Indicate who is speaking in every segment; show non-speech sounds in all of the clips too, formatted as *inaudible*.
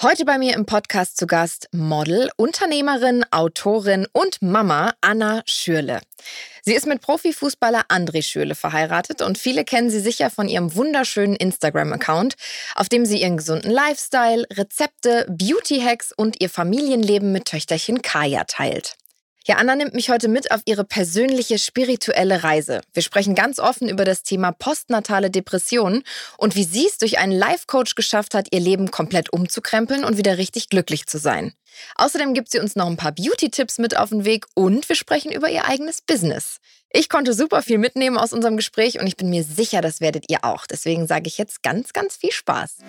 Speaker 1: Heute bei mir im Podcast zu Gast Model, Unternehmerin, Autorin und Mama Anna Schürle. Sie ist mit Profifußballer André Schürle verheiratet und viele kennen sie sicher von ihrem wunderschönen Instagram-Account, auf dem sie ihren gesunden Lifestyle, Rezepte, Beauty-Hacks und ihr Familienleben mit Töchterchen Kaya teilt. Ja, Anna nimmt mich heute mit auf ihre persönliche spirituelle Reise. Wir sprechen ganz offen über das Thema postnatale Depressionen und wie sie es durch einen Life-Coach geschafft hat, ihr Leben komplett umzukrempeln und wieder richtig glücklich zu sein. Außerdem gibt sie uns noch ein paar Beauty-Tipps mit auf den Weg und wir sprechen über ihr eigenes Business. Ich konnte super viel mitnehmen aus unserem Gespräch und ich bin mir sicher, das werdet ihr auch. Deswegen sage ich jetzt ganz, ganz viel Spaß.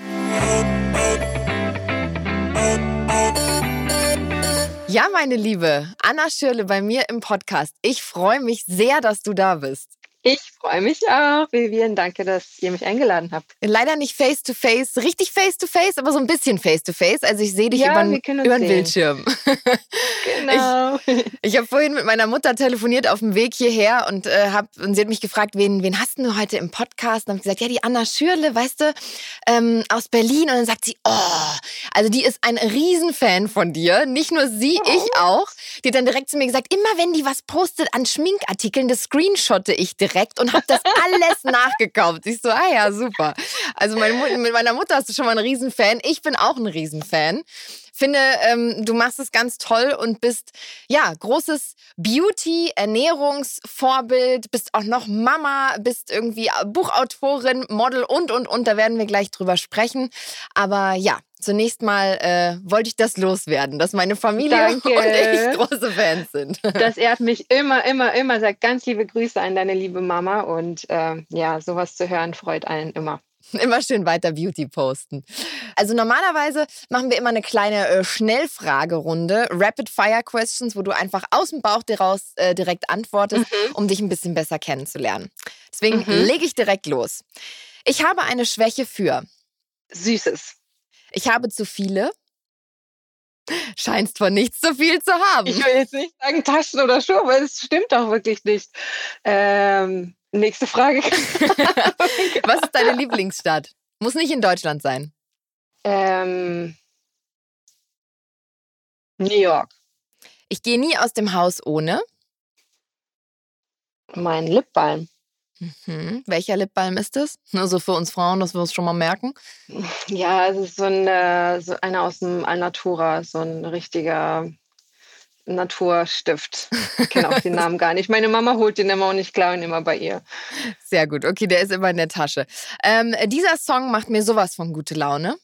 Speaker 1: Ja, meine Liebe, Anna Schürle bei mir im Podcast. Ich freue mich sehr, dass du da bist.
Speaker 2: Ich freue mich auch, Vivian. Danke, dass ihr mich eingeladen habt.
Speaker 1: Leider nicht face to face, richtig face to face, aber so ein bisschen face to face. Also ich sehe dich ja, über, den Bildschirm. *laughs*
Speaker 2: Genau.
Speaker 1: Ich, *laughs* ich habe vorhin mit meiner Mutter telefoniert auf dem Weg hierher und, äh, hab, und sie hat mich gefragt, wen, wen hast du heute im Podcast? Und habe gesagt, ja, die Anna Schürle, weißt du, ähm, aus Berlin. Und dann sagt sie, oh, also die ist ein Riesenfan von dir. Nicht nur sie, oh. ich auch. Die hat dann direkt zu mir gesagt, immer wenn die was postet an Schminkartikeln, das screenshotte ich direkt direkt und habe das alles nachgekauft. Ich so, ah ja, super. Also meine, mit meiner Mutter hast du schon mal einen Riesenfan. Ich bin auch ein Riesenfan finde, ähm, du machst es ganz toll und bist ja großes Beauty, Ernährungsvorbild, bist auch noch Mama, bist irgendwie Buchautorin, Model und und und. Da werden wir gleich drüber sprechen. Aber ja, zunächst mal äh, wollte ich das loswerden, dass meine Familie Danke. und ich große Fans sind. *laughs*
Speaker 2: Das ehrt mich immer, immer, immer. Sag ganz liebe Grüße an deine liebe Mama und äh, ja, sowas zu hören freut einen immer. *laughs*
Speaker 1: Immer schön weiter Beauty posten. Also normalerweise machen wir immer eine kleine äh, Schnellfragerunde, Rapid Fire Questions, wo du einfach aus dem Bauch daraus äh, direkt antwortest, mhm. um dich ein bisschen besser kennenzulernen. Deswegen mhm. lege ich direkt los. Ich habe eine Schwäche für
Speaker 2: Süßes.
Speaker 1: Ich habe zu viele. Scheinst von nichts zu viel zu haben.
Speaker 2: Ich will jetzt nicht sagen Taschen oder Schuhe, weil es stimmt auch wirklich nicht. Ähm, nächste Frage. *laughs*
Speaker 1: Was ist deine Lieblingsstadt? Muss nicht in Deutschland sein.
Speaker 2: Ähm, New York.
Speaker 1: Ich gehe nie aus dem Haus ohne.
Speaker 2: Mein Lipbalm.
Speaker 1: Mhm. Welcher Lipbalm ist das? Nur so für uns Frauen, dass wir es schon mal merken.
Speaker 2: Ja, es ist so, ein, äh, so einer aus dem Alnatura, so ein richtiger Naturstift. Ich kenne auch den Namen gar nicht. Meine Mama holt den immer und ich klaue ihn immer bei ihr.
Speaker 1: Sehr gut. Okay, der ist immer in der Tasche. Ähm, dieser Song macht mir sowas von gute Laune.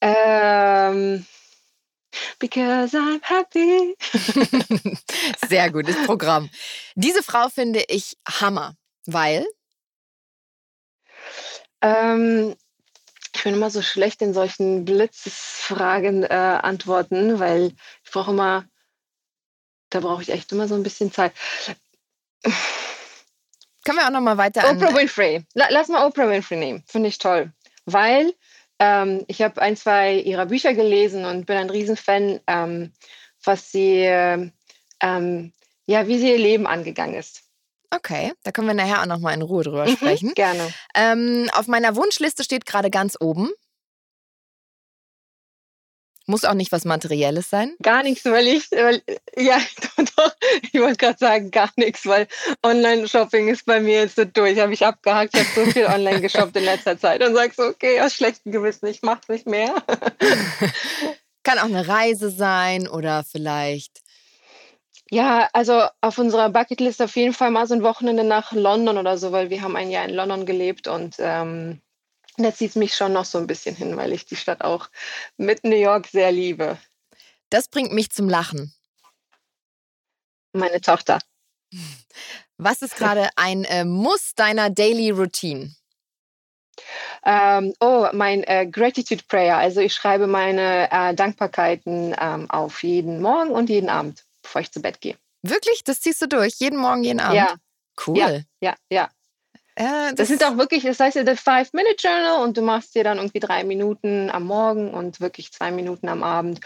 Speaker 2: Ähm, because I'm happy. *laughs*
Speaker 1: Sehr gutes Programm. Diese Frau finde ich Hammer, weil.
Speaker 2: Ähm, ich bin immer so schlecht in solchen Blitzfragen äh, antworten, weil ich brauche immer, da brauche ich echt immer so ein bisschen Zeit.
Speaker 1: Können wir auch noch mal weiter
Speaker 2: Oprah an Winfrey. Lass mal Oprah Winfrey nehmen. Finde ich toll. Weil ähm, ich habe ein, zwei ihrer Bücher gelesen und bin ein Riesenfan, ähm, was sie, ähm, ja, wie sie ihr Leben angegangen ist.
Speaker 1: Okay, da können wir nachher auch noch mal in Ruhe drüber mhm, sprechen.
Speaker 2: Gerne.
Speaker 1: Ähm, auf meiner Wunschliste steht gerade ganz oben. Muss auch nicht was Materielles sein?
Speaker 2: Gar nichts, weil ich, weil, ja, *laughs* doch, doch, ich wollte gerade sagen, gar nichts, weil Online-Shopping ist bei mir jetzt so durch. Habe ich abgehakt, ich habe so viel online geshoppt in letzter Zeit und sage so, okay, aus schlechtem Gewissen, ich mache es nicht mehr. *laughs*
Speaker 1: Kann auch eine Reise sein oder vielleicht
Speaker 2: ja, also auf unserer Bucketlist auf jeden Fall mal so ein Wochenende nach London oder so, weil wir haben ein Jahr in London gelebt und ähm, da zieht es mich schon noch so ein bisschen hin, weil ich die Stadt auch mit New York sehr liebe.
Speaker 1: Das bringt mich zum Lachen.
Speaker 2: Meine Tochter.
Speaker 1: Was ist gerade ein äh, Muss deiner Daily Routine?
Speaker 2: Ähm, oh, mein äh, Gratitude Prayer. Also ich schreibe meine äh, Dankbarkeiten ähm, auf jeden Morgen und jeden Abend bevor ich zu Bett gehe.
Speaker 1: Wirklich? Das ziehst du durch? Jeden Morgen, jeden Abend?
Speaker 2: Ja.
Speaker 1: Cool.
Speaker 2: Ja, ja, ja. Äh, das, das sind auch wirklich, das heißt ja der Five-Minute-Journal und du machst dir dann irgendwie drei Minuten am Morgen und wirklich zwei Minuten am Abend.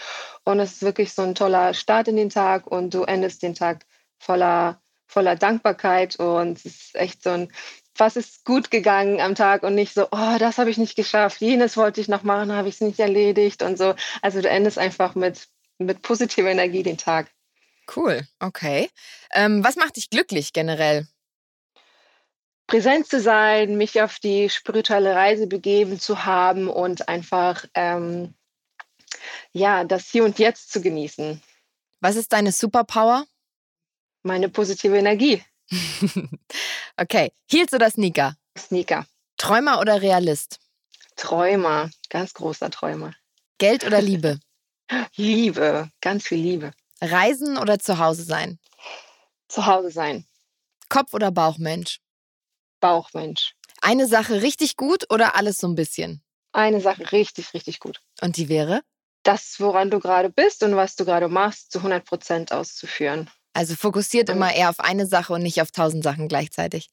Speaker 2: Und es ist wirklich so ein toller Start in den Tag und du endest den Tag voller, voller Dankbarkeit und es ist echt so ein was ist gut gegangen am Tag und nicht so, oh, das habe ich nicht geschafft, jenes wollte ich noch machen, habe ich es nicht erledigt und so. Also du endest einfach mit, mit positiver Energie den Tag.
Speaker 1: Cool, okay. Ähm, was macht dich glücklich generell?
Speaker 2: Präsent zu sein, mich auf die spirituelle Reise begeben zu haben und einfach ähm, ja das Hier und Jetzt zu genießen.
Speaker 1: Was ist deine Superpower?
Speaker 2: Meine positive Energie. *laughs*
Speaker 1: okay. Heels oder Sneaker?
Speaker 2: Sneaker.
Speaker 1: Träumer oder Realist?
Speaker 2: Träumer. Ganz großer Träumer.
Speaker 1: Geld oder Liebe? *laughs*
Speaker 2: Liebe. Ganz viel Liebe.
Speaker 1: Reisen oder zu Hause sein?
Speaker 2: Zu Hause sein.
Speaker 1: Kopf- oder Bauchmensch?
Speaker 2: Bauchmensch.
Speaker 1: Eine Sache richtig gut oder alles so ein bisschen?
Speaker 2: Eine Sache richtig, richtig gut.
Speaker 1: Und die wäre?
Speaker 2: Das, woran du gerade bist und was du gerade machst, zu 100 Prozent auszuführen.
Speaker 1: Also fokussiert immer eher auf eine Sache und nicht auf tausend Sachen gleichzeitig.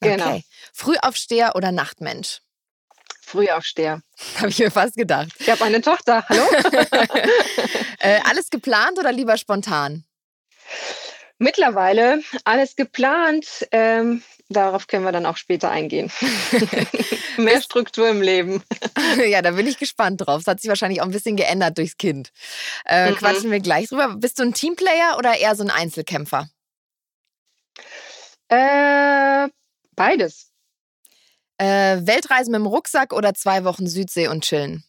Speaker 2: Genau.
Speaker 1: Okay. Frühaufsteher oder Nachtmensch?
Speaker 2: Frühaufsteher. *laughs*
Speaker 1: Habe ich mir fast gedacht.
Speaker 2: Ich habe eine Tochter. Hallo? *laughs*
Speaker 1: äh, alles geplant oder lieber spontan?
Speaker 2: Mittlerweile alles geplant. Ähm, darauf können wir dann auch später eingehen. *laughs* Mehr Struktur im Leben. *laughs*
Speaker 1: ja, da bin ich gespannt drauf. Es hat sich wahrscheinlich auch ein bisschen geändert durchs Kind. Äh, mhm. Quatschen wir gleich drüber. Bist du ein Teamplayer oder eher so ein Einzelkämpfer?
Speaker 2: Äh, beides.
Speaker 1: Äh, Weltreise mit dem Rucksack oder zwei Wochen Südsee und chillen?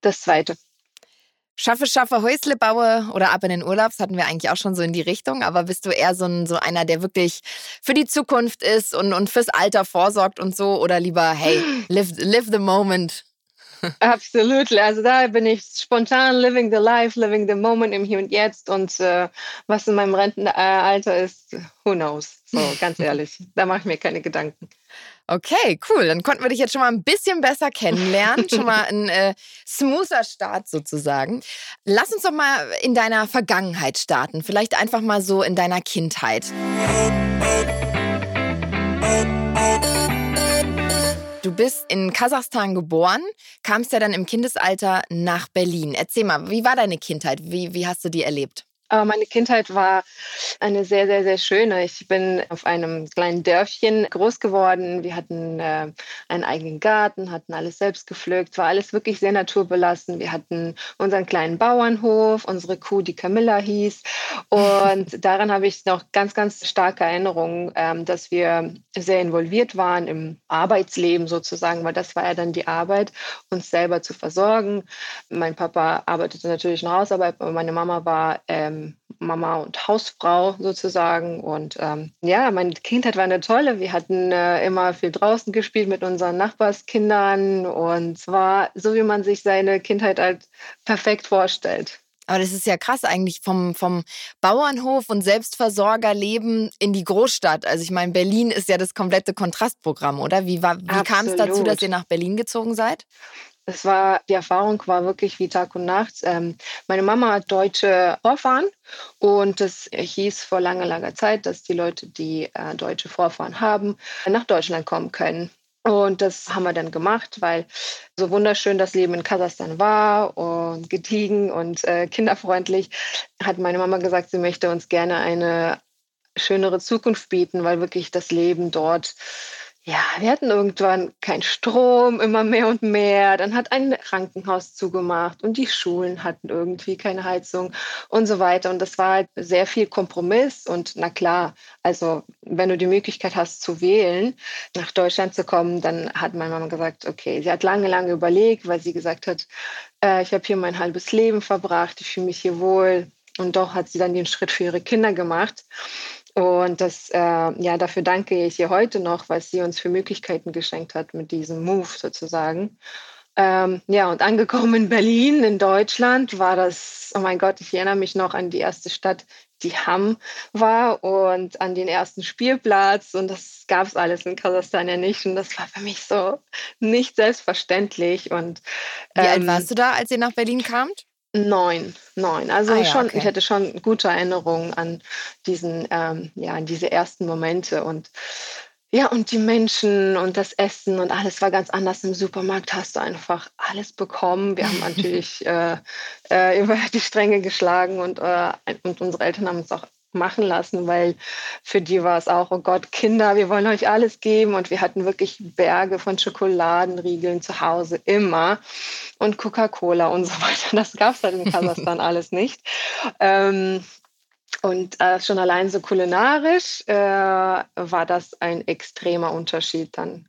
Speaker 2: Das zweite.
Speaker 1: Schaffe, schaffe, Häusle baue oder ab in den Urlaub, das hatten wir eigentlich auch schon so in die Richtung, aber bist du eher so, ein, so einer, der wirklich für die Zukunft ist und, und fürs Alter vorsorgt und so oder lieber, hey, live, live the moment? *laughs*
Speaker 2: Absolut. Also da bin ich spontan living the life, living the moment im Hier und Jetzt und äh, was in meinem Rentenalter ist, who knows. So, ganz *laughs* ehrlich, da mache ich mir keine Gedanken.
Speaker 1: Okay, cool. Dann konnten wir dich jetzt schon mal ein bisschen besser kennenlernen. *laughs* schon mal ein äh, smoother Start sozusagen. Lass uns doch mal in deiner Vergangenheit starten. Vielleicht einfach mal so in deiner Kindheit. Du bist in Kasachstan geboren, kamst ja dann im Kindesalter nach Berlin. Erzähl mal, wie war deine Kindheit? Wie, wie hast du die erlebt?
Speaker 2: Aber meine Kindheit war eine sehr, sehr, sehr schöne. Ich bin auf einem kleinen Dörfchen groß geworden. Wir hatten äh, einen eigenen Garten, hatten alles selbst gepflückt, war alles wirklich sehr naturbelassen. Wir hatten unseren kleinen Bauernhof, unsere Kuh, die Camilla hieß. Und *laughs* daran habe ich noch ganz, ganz starke Erinnerungen, ähm, dass wir sehr involviert waren im Arbeitsleben sozusagen, weil das war ja dann die Arbeit, uns selber zu versorgen. Mein Papa arbeitete natürlich in Hausarbeit, aber meine Mama war ähm, ähm, Mama und Hausfrau sozusagen. Und ähm, ja, meine Kindheit war eine tolle. Wir hatten äh, immer viel draußen gespielt mit unseren Nachbarskindern und zwar so, wie man sich seine Kindheit halt perfekt vorstellt.
Speaker 1: Aber das ist ja krass eigentlich vom, vom Bauernhof und Selbstversorgerleben in die Großstadt. Also ich meine, Berlin ist ja das komplette Kontrastprogramm, oder? Wie, wie kam es dazu, dass ihr nach Berlin gezogen seid?
Speaker 2: Es war, die Erfahrung war wirklich wie Tag und Nacht. Ähm, meine Mama hat deutsche Vorfahren und es hieß vor langer, langer Zeit, dass die Leute, die äh, deutsche Vorfahren haben, nach Deutschland kommen können. Und das haben wir dann gemacht, weil so wunderschön das Leben in Kasachstan war und gediegen und äh, kinderfreundlich, hat meine Mama gesagt, sie möchte uns gerne eine schönere Zukunft bieten, weil wirklich das Leben dort ja, wir hatten irgendwann keinen Strom, immer mehr und mehr. Dann hat ein Krankenhaus zugemacht und die Schulen hatten irgendwie keine Heizung und so weiter. Und das war halt sehr viel Kompromiss. Und na klar, also wenn du die Möglichkeit hast zu wählen, nach Deutschland zu kommen, dann hat meine Mama gesagt, okay, sie hat lange, lange überlegt, weil sie gesagt hat, äh, ich habe hier mein halbes Leben verbracht, ich fühle mich hier wohl. Und doch hat sie dann den Schritt für ihre Kinder gemacht. Und das, äh, ja, dafür danke ich ihr heute noch, was sie uns für Möglichkeiten geschenkt hat mit diesem Move sozusagen. Ähm, ja, und angekommen in Berlin, in Deutschland, war das, oh mein Gott, ich erinnere mich noch an die erste Stadt, die Hamm war und an den ersten Spielplatz. Und das gab es alles in Kasachstan ja nicht. Und das war für mich so nicht selbstverständlich. Und,
Speaker 1: ähm, Wie alt ähm, warst du da, als ihr nach Berlin kamt?
Speaker 2: Neun, neun. Also ah, ja, schon, okay. ich hatte schon gute Erinnerungen an diesen, ähm, ja, an diese ersten Momente und ja, und die Menschen und das Essen und alles war ganz anders. Im Supermarkt hast du einfach alles bekommen. Wir haben *laughs* natürlich äh, äh, *laughs* über die Stränge geschlagen und, äh, und unsere Eltern haben uns auch machen lassen, weil für die war es auch, oh Gott, Kinder, wir wollen euch alles geben. Und wir hatten wirklich Berge von Schokoladenriegeln zu Hause, immer. Und Coca-Cola und so *laughs* weiter. Das gab es halt in *laughs* Kasachstan alles nicht. Ähm, und äh, schon allein so kulinarisch äh, war das ein extremer Unterschied dann.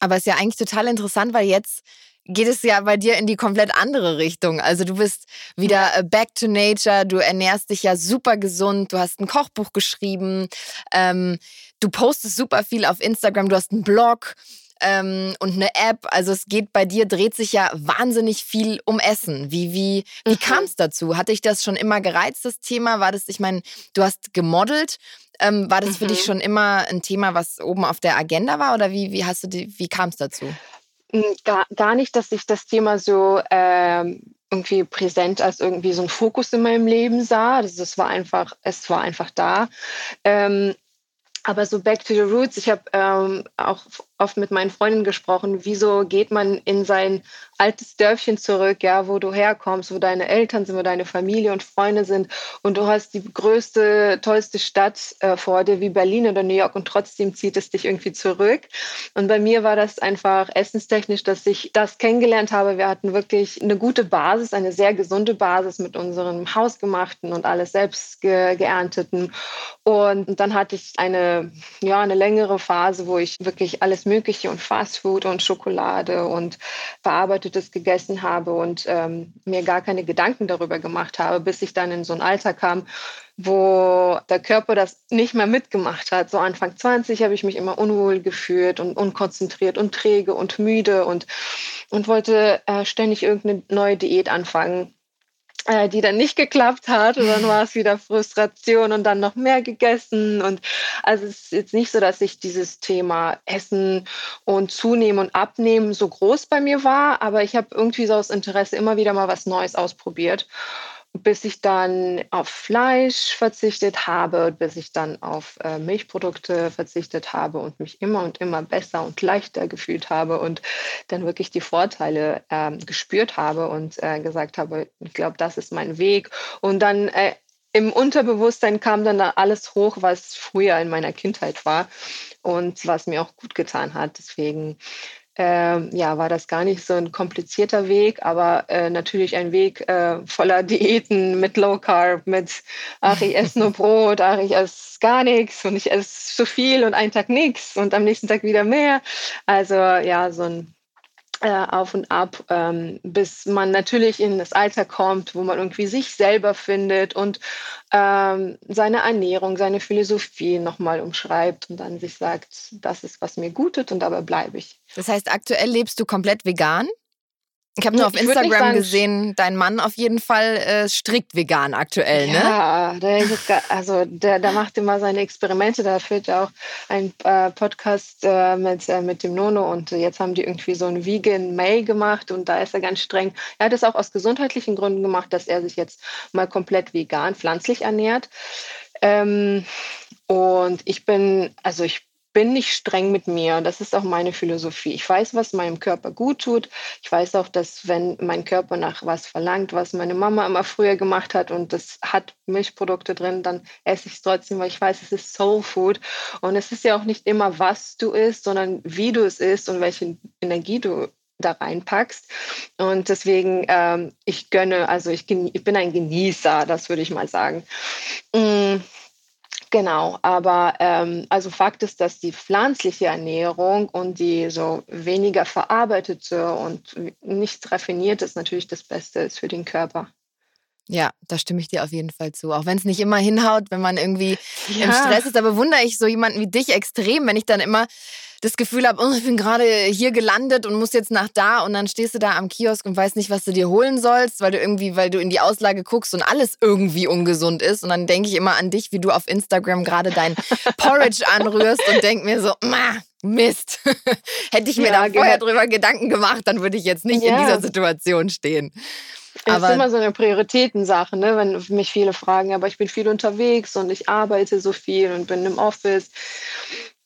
Speaker 1: Aber es ist ja eigentlich total interessant, weil jetzt geht es ja bei dir in die komplett andere Richtung. Also du bist wieder äh, back to nature, du ernährst dich ja super gesund, du hast ein Kochbuch geschrieben, ähm, du postest super viel auf Instagram, du hast einen Blog ähm, und eine App. Also es geht bei dir, dreht sich ja wahnsinnig viel um Essen. Wie, wie, wie mhm. kam es dazu? Hatte ich das schon immer gereizt, das Thema? War das, ich meine, du hast gemodelt. Ähm, war das mhm. für dich mhm. schon immer ein Thema, was oben auf der Agenda war? Oder wie, wie hast du die, wie kam es dazu?
Speaker 2: Hm, gar, gar nicht, dass ich das Thema so ähm, irgendwie präsent als irgendwie so ein Fokus in meinem Leben sah. Das, das war einfach, es war einfach da. Ähm, aber so back to the roots, ich habe ähm, auch oft mit meinen Freunden gesprochen, wieso geht man in sein altes Dörfchen zurück, ja, wo du herkommst, wo deine Eltern sind, wo deine Familie und Freunde sind und du hast die größte, tollste Stadt äh, vor dir wie Berlin oder New York und trotzdem zieht es dich irgendwie zurück. Und bei mir war das einfach essenstechnisch, dass ich das kennengelernt habe. Wir hatten wirklich eine gute Basis, eine sehr gesunde Basis mit unserem Hausgemachten und alles selbst ge geernteten. Und dann hatte ich eine, ja, eine längere Phase, wo ich wirklich alles Mögliche und Fastfood und Schokolade und Verarbeitetes gegessen habe und ähm, mir gar keine Gedanken darüber gemacht habe, bis ich dann in so ein Alter kam, wo der Körper das nicht mehr mitgemacht hat. So Anfang 20 habe ich mich immer unwohl gefühlt und unkonzentriert und träge und müde und, und wollte äh, ständig irgendeine neue Diät anfangen die dann nicht geklappt hat. Und dann war es wieder Frustration und dann noch mehr gegessen. Und also es ist jetzt nicht so, dass ich dieses Thema Essen und Zunehmen und Abnehmen so groß bei mir war, aber ich habe irgendwie so aus Interesse immer wieder mal was Neues ausprobiert bis ich dann auf Fleisch verzichtet habe, bis ich dann auf äh, Milchprodukte verzichtet habe und mich immer und immer besser und leichter gefühlt habe und dann wirklich die Vorteile äh, gespürt habe und äh, gesagt habe, ich glaube, das ist mein Weg. Und dann äh, im Unterbewusstsein kam dann da alles hoch, was früher in meiner Kindheit war und was mir auch gut getan hat. Deswegen äh, ja, war das gar nicht so ein komplizierter Weg, aber äh, natürlich ein Weg äh, voller *laughs* Diäten mit Low Carb, mit ach, ich esse nur Brot, ach, ich esse gar nichts und ich esse zu viel und einen Tag nichts und am nächsten Tag wieder mehr. Also ja, so ein äh, auf und ab, ähm, bis man natürlich in das Alter kommt, wo man irgendwie sich selber findet und ähm, seine Ernährung, seine Philosophie nochmal umschreibt und dann sich sagt, das ist, was mir gut tut und dabei bleibe ich.
Speaker 1: Das heißt, aktuell lebst du komplett vegan? Ich habe nur auf Instagram sagen, gesehen, dein Mann auf jeden Fall äh, strikt vegan aktuell,
Speaker 2: ne? Ja, der, also der, der macht immer seine Experimente. Da führt ja auch ein äh, Podcast äh, mit, äh, mit dem Nono und jetzt haben die irgendwie so ein Vegan May gemacht und da ist er ganz streng. Er hat es auch aus gesundheitlichen Gründen gemacht, dass er sich jetzt mal komplett vegan, pflanzlich ernährt. Ähm, und ich bin, also ich bin nicht streng mit mir. Das ist auch meine Philosophie. Ich weiß, was meinem Körper gut tut. Ich weiß auch, dass wenn mein Körper nach was verlangt, was meine Mama immer früher gemacht hat und das hat Milchprodukte drin, dann esse ich es trotzdem, weil ich weiß, es ist Soul Food. Und es ist ja auch nicht immer, was du isst, sondern wie du es isst und welche Energie du da reinpackst. Und deswegen, ähm, ich gönne, also ich, ich, bin ein Genießer, das würde ich mal sagen. Mm Genau, aber ähm, also Fakt ist, dass die pflanzliche Ernährung und die so weniger verarbeitete und nicht raffinierte ist natürlich das Beste ist für den Körper.
Speaker 1: Ja, da stimme ich dir auf jeden Fall zu. Auch wenn es nicht immer hinhaut, wenn man irgendwie ja. im Stress ist. Da bewundere ich so jemanden wie dich extrem, wenn ich dann immer das Gefühl habe, oh, ich bin gerade hier gelandet und muss jetzt nach da und dann stehst du da am Kiosk und weißt nicht, was du dir holen sollst, weil du irgendwie, weil du in die Auslage guckst und alles irgendwie ungesund ist. Und dann denke ich immer an dich, wie du auf Instagram gerade dein Porridge *laughs* anrührst und denk mir so, Mist. *laughs* Hätte ich mir ja, da vorher drüber Gedanken gemacht, dann würde ich jetzt nicht ja. in dieser Situation stehen.
Speaker 2: Es ist immer so eine Prioritätensache, ne? wenn mich viele fragen, aber ich bin viel unterwegs und ich arbeite so viel und bin im Office.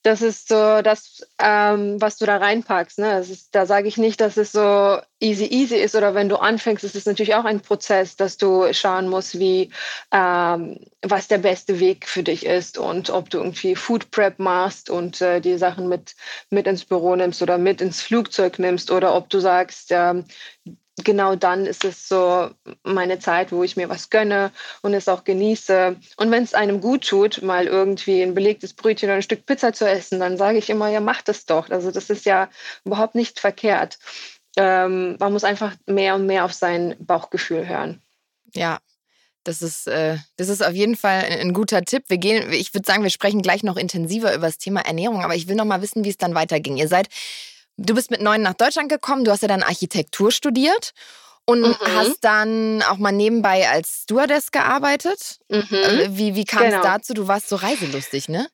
Speaker 2: das ist so das, ähm, was du da reinpackst. Ne? Ist, da sage ich nicht, dass es so easy easy ist oder wenn du anfängst, ist es natürlich auch ein Prozess, dass du schauen musst, wie ähm, was der beste Weg für dich ist und ob du irgendwie Food Prep machst und äh, die Sachen mit mit ins Büro nimmst oder mit ins Flugzeug nimmst oder ob du sagst, ähm, genau dann ist es so meine Zeit, wo ich mir was gönne und es auch genieße. Und wenn es einem gut tut, mal irgendwie ein belegtes Brötchen oder ein Stück Pizza zu essen, dann sage ich immer, ja, mach das doch. Also das ist ja überhaupt nicht verkehrt. Ähm, man muss einfach mehr und mehr auf sein Bauchgefühl hören.
Speaker 1: Ja, das ist, äh, das ist auf jeden Fall ein guter Tipp. Wir gehen, ich würde sagen, wir sprechen gleich noch intensiver über das Thema Ernährung, aber ich will noch mal wissen, wie es dann weiterging. Ihr seid Du bist mit neun nach Deutschland gekommen, du hast ja dann Architektur studiert und mhm. hast dann auch mal nebenbei als Stewardess gearbeitet. Mhm. Äh, wie, wie kam es genau. dazu? Du warst so reiselustig, ne?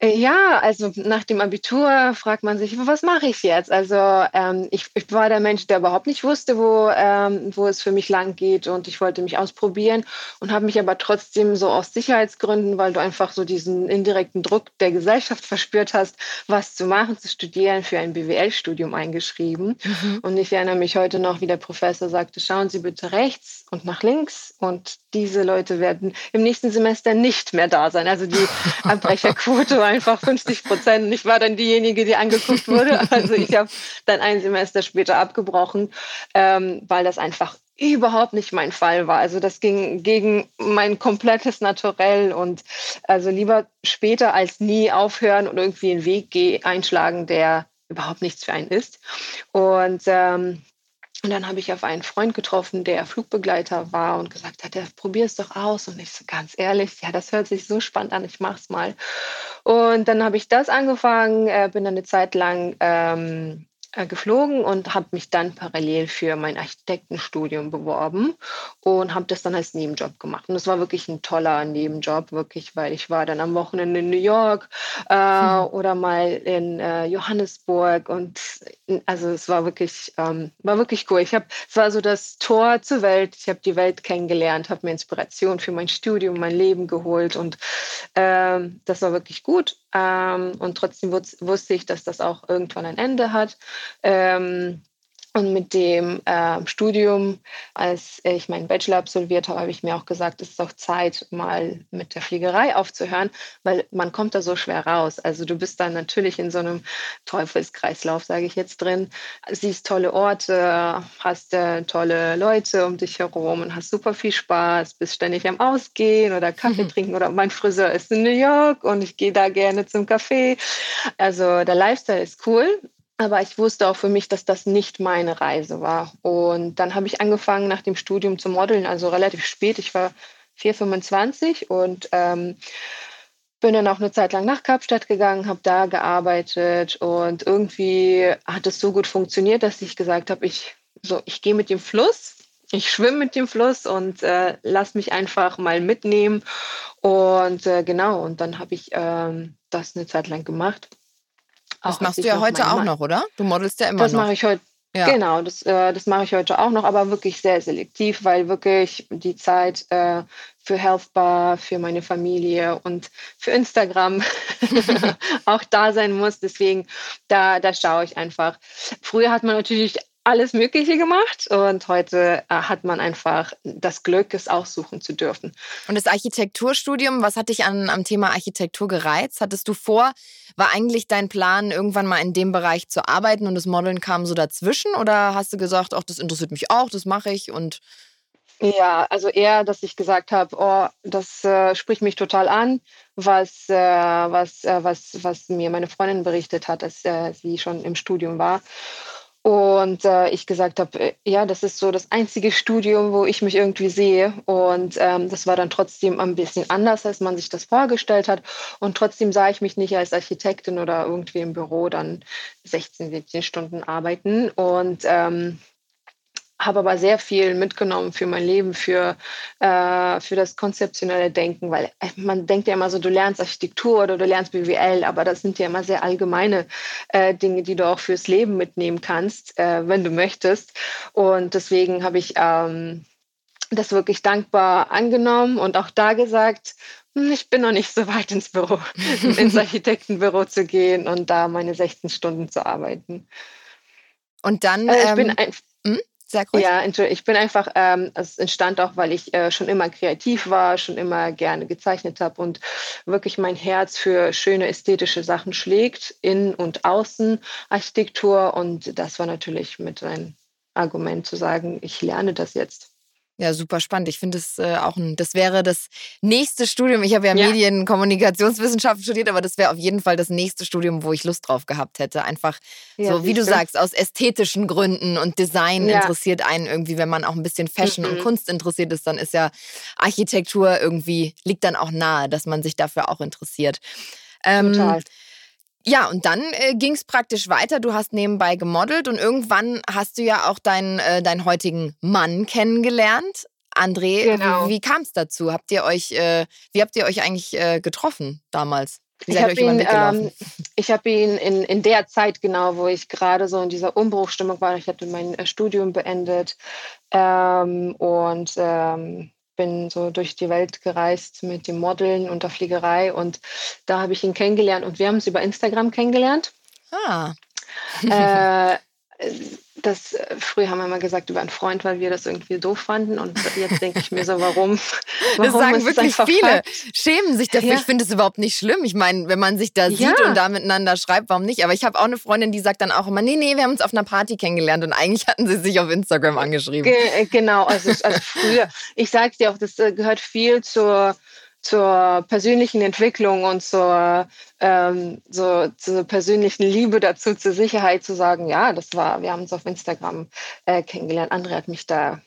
Speaker 2: Äh, ja, also nach dem Abitur fragt man sich, was mache ich jetzt? Also ähm, ich, ich, war der Mensch, der überhaupt nicht wusste, wo, ähm, wo es für mich lang geht und ich wollte mich ausprobieren und habe mich aber trotzdem so aus Sicherheitsgründen, weil du einfach so diesen indirekten Druck der Gesellschaft verspürt hast, was zu machen, zu studieren, für ein BWL-Studium eingeschrieben. Mhm. Und ich erinnere mich heute noch, wie der Professor sagte, schauen Sie bitte rechts und nach links und diese Leute werden im nächsten Semester nicht mehr da sein. Also die *laughs* Abbrecherquote war einfach 50 Prozent. Ich war dann diejenige, die angeguckt wurde. *laughs* Also ich habe dann ein Semester später abgebrochen, ähm, weil das einfach überhaupt nicht mein Fall war. Also das ging gegen mein komplettes Naturell und also lieber später als nie aufhören und irgendwie einen Weg einschlagen, der überhaupt nichts für einen ist. Und ähm, und dann habe ich auf einen Freund getroffen, der Flugbegleiter war und gesagt hat, probier es doch aus. Und ich so ganz ehrlich, ja, das hört sich so spannend an, ich mache es mal. Und dann habe ich das angefangen, äh, bin dann eine Zeit lang ähm, äh, geflogen und habe mich dann parallel für mein Architektenstudium beworben und habe das dann als Nebenjob gemacht. Und das war wirklich ein toller Nebenjob, wirklich, weil ich war dann am Wochenende in New York äh, hm. oder mal in äh, Johannesburg und also es war wirklich, ähm, war wirklich cool. Ich habe, es war so das Tor zur Welt. Ich habe die Welt kennengelernt, habe mir Inspiration für mein Studium, mein Leben geholt und ähm, das war wirklich gut. Ähm, und trotzdem wusste ich, dass das auch irgendwann ein Ende hat. Und mit dem äh, Studium, als ich meinen Bachelor absolviert habe, habe ich mir auch gesagt, es ist auch Zeit, mal mit der Fliegerei aufzuhören, weil man kommt da so schwer raus. Also du bist dann natürlich in so einem Teufelskreislauf, sage ich jetzt drin, siehst tolle Orte, hast äh, tolle Leute um dich herum und hast super viel Spaß, bist ständig am Ausgehen oder Kaffee mhm. trinken oder mein Friseur ist in New York und ich gehe da gerne zum Kaffee. Also der Lifestyle ist cool, aber ich wusste auch für mich, dass das nicht meine Reise war. Und dann habe ich angefangen nach dem Studium zu modeln, also relativ spät. Ich war 4,25 und ähm, bin dann auch eine Zeit lang nach Kapstadt gegangen, habe da gearbeitet und irgendwie hat es so gut funktioniert, dass ich gesagt habe, ich, so, ich gehe mit dem Fluss, ich schwimme mit dem Fluss und äh, lass mich einfach mal mitnehmen. Und äh, genau, und dann habe ich ähm, das eine Zeit lang gemacht.
Speaker 1: Das machst du ja heute auch noch, oder? Du modelst ja immer
Speaker 2: das
Speaker 1: noch.
Speaker 2: Das mache ich heute. Ja. Genau, das, äh, das mache ich heute auch noch, aber wirklich sehr selektiv, weil wirklich die Zeit äh, für Healthbar, für meine Familie und für Instagram *laughs* *laughs* auch da sein muss. Deswegen, da, da schaue ich einfach. Früher hat man natürlich alles Mögliche gemacht und heute äh, hat man einfach das Glück, es aussuchen zu dürfen.
Speaker 1: Und das Architekturstudium, was hat dich an, am Thema Architektur gereizt? Hattest du vor, war eigentlich dein Plan, irgendwann mal in dem Bereich zu arbeiten und das Modeln kam so dazwischen? Oder hast du gesagt, ach, das interessiert mich auch, das mache ich und
Speaker 2: ja, also eher, dass ich gesagt habe, oh, das äh, spricht mich total an, was, äh, was, äh, was, was mir meine Freundin berichtet hat, als äh, sie schon im Studium war. Und äh, ich gesagt habe, äh, ja, das ist so das einzige Studium, wo ich mich irgendwie sehe. Und ähm, das war dann trotzdem ein bisschen anders, als man sich das vorgestellt hat. Und trotzdem sah ich mich nicht als Architektin oder irgendwie im Büro dann 16, 17 Stunden arbeiten. Und ähm, habe aber sehr viel mitgenommen für mein Leben, für, äh, für das konzeptionelle Denken, weil äh, man denkt ja immer so, du lernst Architektur oder du lernst BWL, aber das sind ja immer sehr allgemeine äh, Dinge, die du auch fürs Leben mitnehmen kannst, äh, wenn du möchtest. Und deswegen habe ich ähm, das wirklich dankbar angenommen und auch da gesagt, hm, ich bin noch nicht so weit ins Büro, *laughs* ins Architektenbüro zu gehen und da meine 16 Stunden zu arbeiten.
Speaker 1: Und dann.
Speaker 2: Also ich ähm, bin ein,
Speaker 1: hm?
Speaker 2: Sag ruhig. Ja, ich bin einfach, ähm, es entstand auch, weil ich äh, schon immer kreativ war, schon immer gerne gezeichnet habe und wirklich mein Herz für schöne ästhetische Sachen schlägt, in und außen Architektur. Und das war natürlich mit ein Argument zu sagen, ich lerne das jetzt.
Speaker 1: Ja, super spannend. Ich finde es äh, auch ein, das wäre das nächste Studium. Ich habe ja, ja. Medienkommunikationswissenschaften studiert, aber das wäre auf jeden Fall das nächste Studium, wo ich Lust drauf gehabt hätte. Einfach ja, so, wie du sagst, aus ästhetischen Gründen und Design ja. interessiert einen irgendwie, wenn man auch ein bisschen Fashion mhm. und Kunst interessiert ist, dann ist ja Architektur irgendwie, liegt dann auch nahe, dass man sich dafür auch interessiert.
Speaker 2: Ähm, Total.
Speaker 1: Ja, und dann äh, ging es praktisch weiter. Du hast nebenbei gemodelt und irgendwann hast du ja auch deinen, äh, deinen heutigen Mann kennengelernt. André,
Speaker 2: genau.
Speaker 1: wie, wie kam es dazu? Habt ihr euch, äh, wie habt ihr euch eigentlich äh, getroffen damals?
Speaker 2: Wie ich habe ihn, ähm, ich hab ihn in, in der Zeit genau, wo ich gerade so in dieser Umbruchstimmung war. Ich hatte mein äh, Studium beendet ähm, und ähm, bin so durch die Welt gereist mit dem Modeln und der Fliegerei und da habe ich ihn kennengelernt und wir haben uns über Instagram kennengelernt.
Speaker 1: Ah.
Speaker 2: äh, *laughs* das äh, früher haben wir mal gesagt über einen Freund, weil wir das irgendwie doof fanden und jetzt denke ich mir so, warum? *laughs*
Speaker 1: warum das sagen wirklich viele. Halt? Schämen sich dafür. Ja. Ich finde es überhaupt nicht schlimm. Ich meine, wenn man sich da ja. sieht und da miteinander schreibt, warum nicht? Aber ich habe auch eine Freundin, die sagt dann auch immer, nee, nee, wir haben uns auf einer Party kennengelernt und eigentlich *laughs* hatten sie sich auf Instagram angeschrieben. Ge
Speaker 2: äh, genau, also, also früher. Ich sage dir auch, das äh, gehört viel zur zur persönlichen Entwicklung und zur, ähm, so, zur persönlichen Liebe dazu, zur Sicherheit zu sagen, ja, das war, wir haben uns auf Instagram äh, kennengelernt. André hat mich da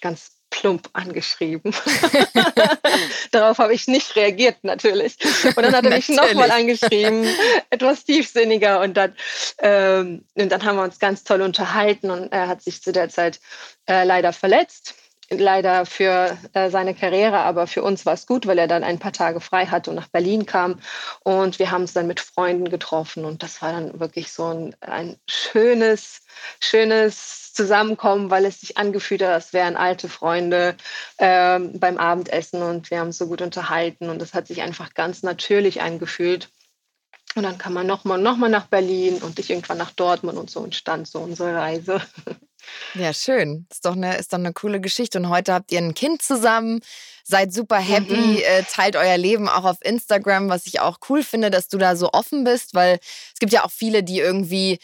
Speaker 2: ganz plump angeschrieben. *laughs* *laughs* Darauf habe ich nicht reagiert, natürlich. Und dann hat er mich *laughs* nochmal angeschrieben, etwas tiefsinniger. Und dann, ähm, und dann haben wir uns ganz toll unterhalten und er hat sich zu der Zeit äh, leider verletzt leider für äh, seine Karriere, aber für uns war es gut, weil er dann ein paar Tage frei hatte und nach Berlin kam. Und wir haben uns dann mit Freunden getroffen und das war dann wirklich so ein, ein schönes, schönes Zusammenkommen, weil es sich angefühlt hat, als wären alte Freunde äh, beim Abendessen und wir haben so gut unterhalten und es hat sich einfach ganz natürlich angefühlt. Und dann kam man nochmal noch mal nach Berlin und ich irgendwann nach Dortmund und so entstand so unsere Reise. *laughs*
Speaker 1: Ja, schön. Ist doch eine, ist doch eine coole Geschichte. Und heute habt ihr ein Kind zusammen, seid super happy, mhm. äh, teilt euer Leben auch auf Instagram, was ich auch cool finde, dass du da so offen bist, weil es gibt ja auch viele, die irgendwie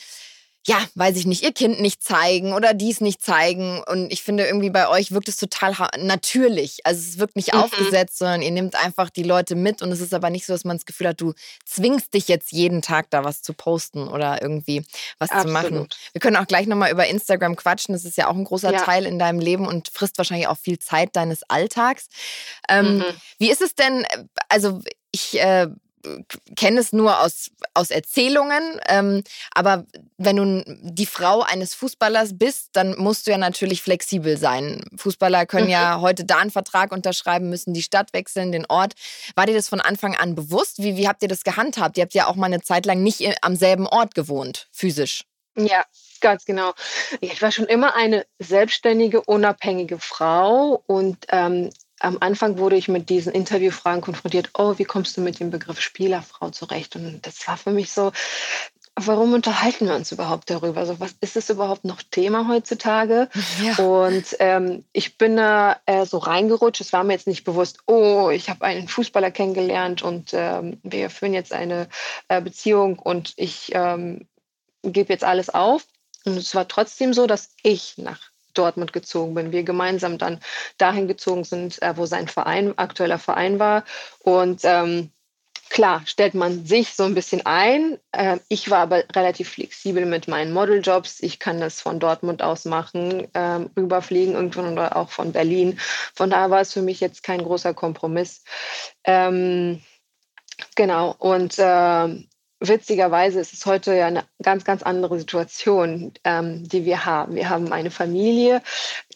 Speaker 1: ja, weiß ich nicht, ihr Kind nicht zeigen oder dies nicht zeigen. Und ich finde irgendwie bei euch wirkt es total natürlich. Also es wirkt nicht mhm. aufgesetzt, sondern ihr nehmt einfach die Leute mit. Und es ist aber nicht so, dass man das Gefühl hat, du zwingst dich jetzt jeden Tag da was zu posten oder irgendwie was Absolut. zu machen. Wir können auch gleich nochmal über Instagram quatschen. Das ist ja auch ein großer ja. Teil in deinem Leben und frisst wahrscheinlich auch viel Zeit deines Alltags. Ähm, mhm. Wie ist es denn, also ich äh, kenne es nur aus, aus Erzählungen. Ähm, aber wenn du die Frau eines Fußballers bist, dann musst du ja natürlich flexibel sein. Fußballer können mhm. ja heute da einen Vertrag unterschreiben, müssen die Stadt wechseln, den Ort. War dir das von Anfang an bewusst? Wie, wie habt ihr das gehandhabt? Ihr habt ja auch mal eine Zeit lang nicht am selben Ort gewohnt, physisch.
Speaker 2: Ja, ganz genau. Ich war schon immer eine selbstständige, unabhängige Frau und ähm, am Anfang wurde ich mit diesen Interviewfragen konfrontiert, oh, wie kommst du mit dem Begriff Spielerfrau zurecht? Und das war für mich so, warum unterhalten wir uns überhaupt darüber? Also was ist es überhaupt noch Thema heutzutage? Ja. Und ähm, ich bin da äh, so reingerutscht. Es war mir jetzt nicht bewusst, oh, ich habe einen Fußballer kennengelernt und ähm, wir führen jetzt eine äh, Beziehung und ich ähm, gebe jetzt alles auf. Und es war trotzdem so, dass ich nach Dortmund gezogen bin. Wir gemeinsam dann dahin gezogen sind, äh, wo sein Verein, aktueller Verein war. Und ähm, klar, stellt man sich so ein bisschen ein. Äh, ich war aber relativ flexibel mit meinen Modeljobs. Ich kann das von Dortmund aus machen, ähm, rüberfliegen irgendwann oder auch von Berlin. Von daher war es für mich jetzt kein großer Kompromiss. Ähm, genau. Und äh, witzigerweise ist es heute ja eine ganz, ganz andere Situation, ähm, die wir haben. Wir haben eine Familie,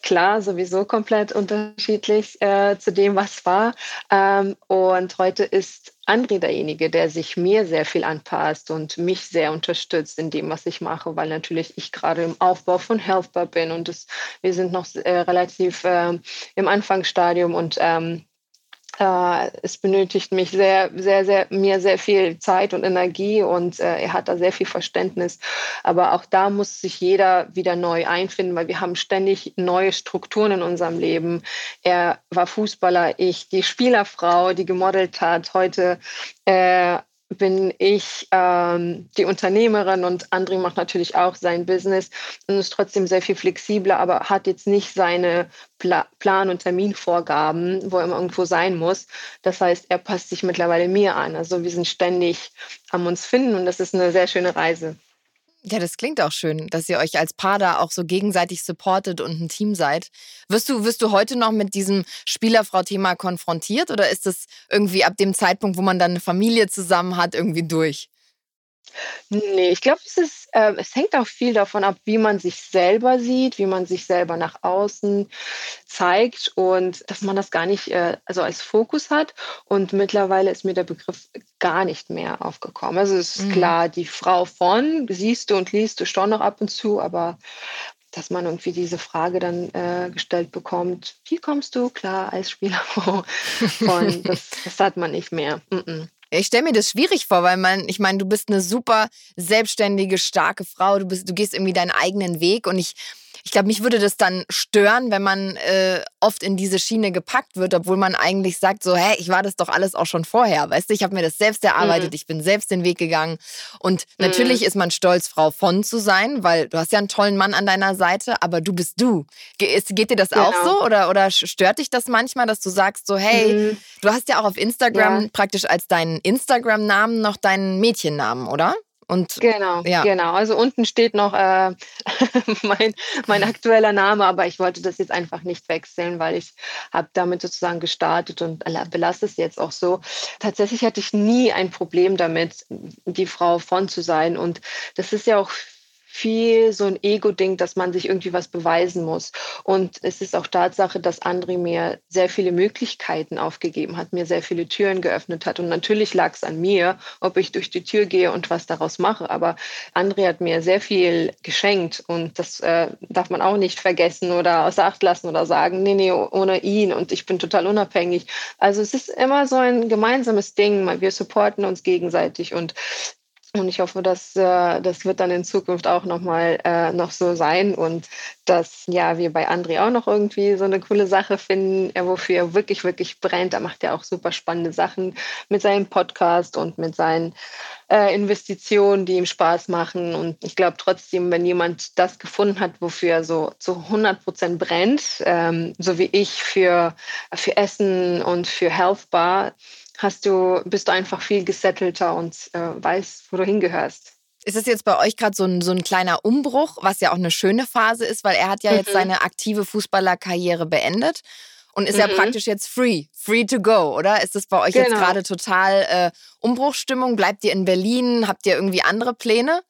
Speaker 2: klar, sowieso komplett unterschiedlich äh, zu dem, was war. Ähm, und heute ist André derjenige, der sich mir sehr viel anpasst und mich sehr unterstützt in dem, was ich mache, weil natürlich ich gerade im Aufbau von Healthbar bin und das, wir sind noch äh, relativ äh, im Anfangsstadium und ähm, äh, es benötigt mich sehr, sehr, sehr, mir sehr viel Zeit und Energie und äh, er hat da sehr viel Verständnis. Aber auch da muss sich jeder wieder neu einfinden, weil wir haben ständig neue Strukturen in unserem Leben. Er war Fußballer, ich die Spielerfrau, die gemodelt hat. Heute äh, bin ich ähm, die Unternehmerin und André macht natürlich auch sein Business und ist trotzdem sehr viel flexibler, aber hat jetzt nicht seine Pla Plan- und Terminvorgaben, wo er irgendwo sein muss. Das heißt, er passt sich mittlerweile mir an. Also wir sind ständig am uns finden und das ist eine sehr schöne Reise.
Speaker 1: Ja, das klingt auch schön, dass ihr euch als Paar da auch so gegenseitig supportet und ein Team seid. Wirst du, wirst du heute noch mit diesem Spielerfrau-Thema konfrontiert oder ist das irgendwie ab dem Zeitpunkt, wo man dann eine Familie zusammen hat, irgendwie durch?
Speaker 2: Nee, ich glaube, es ist, äh, es hängt auch viel davon ab, wie man sich selber sieht, wie man sich selber nach außen zeigt und dass man das gar nicht äh, also als Fokus hat. Und mittlerweile ist mir der Begriff gar nicht mehr aufgekommen. Also es ist mhm. klar, die Frau von siehst du und liest du schon noch ab und zu, aber dass man irgendwie diese Frage dann äh, gestellt bekommt, wie kommst du klar als Spielerfrau? *laughs* Und das, das hat man nicht mehr. Mm -mm.
Speaker 1: Ich stelle mir das schwierig vor, weil man, ich meine, du bist eine super selbstständige, starke Frau, du, bist, du gehst irgendwie deinen eigenen Weg und ich ich glaube, mich würde das dann stören, wenn man äh, oft in diese Schiene gepackt wird, obwohl man eigentlich sagt, so, hä, ich war das doch alles auch schon vorher. Weißt du, ich habe mir das selbst erarbeitet, mhm. ich bin selbst den Weg gegangen. Und natürlich mhm. ist man stolz, Frau von zu sein, weil du hast ja einen tollen Mann an deiner Seite, aber du bist du. Ge geht dir das genau. auch so oder, oder stört dich das manchmal, dass du sagst, so, hey, mhm. du hast ja auch auf Instagram ja. praktisch als deinen Instagram-Namen noch deinen Mädchennamen, oder?
Speaker 2: Und, genau, ja. genau. Also unten steht noch äh, *laughs* mein, mein aktueller Name, aber ich wollte das jetzt einfach nicht wechseln, weil ich habe damit sozusagen gestartet und belasse es jetzt auch so. Tatsächlich hatte ich nie ein Problem damit, die Frau von zu sein. Und das ist ja auch viel so ein Ego-Ding, dass man sich irgendwie was beweisen muss. Und es ist auch Tatsache, dass André mir sehr viele Möglichkeiten aufgegeben hat, mir sehr viele Türen geöffnet hat. Und natürlich lag es an mir, ob ich durch die Tür gehe und was daraus mache. Aber André hat mir sehr viel geschenkt und das äh, darf man auch nicht vergessen oder außer Acht lassen oder sagen, nee, nee, ohne ihn und ich bin total unabhängig. Also es ist immer so ein gemeinsames Ding. Wir supporten uns gegenseitig und und ich hoffe, dass äh, das wird dann in Zukunft auch nochmal äh, noch so sein und dass ja wir bei André auch noch irgendwie so eine coole Sache finden, er wofür er wirklich, wirklich brennt. Da macht er auch super spannende Sachen mit seinem Podcast und mit seinen äh, Investitionen, die ihm Spaß machen. Und ich glaube trotzdem, wenn jemand das gefunden hat, wofür er so zu 100 Prozent brennt, ähm, so wie ich für, für Essen und für Health Bar, hast du, bist du einfach viel gesettelter und äh, weißt, wo du hingehörst.
Speaker 1: Ist es jetzt bei euch gerade so ein, so ein kleiner Umbruch, was ja auch eine schöne Phase ist, weil er hat ja mhm. jetzt seine aktive Fußballerkarriere beendet und ist mhm. ja praktisch jetzt free, free to go, oder? Ist das bei euch genau. jetzt gerade total äh, Umbruchstimmung? Bleibt ihr in Berlin? Habt ihr irgendwie andere Pläne?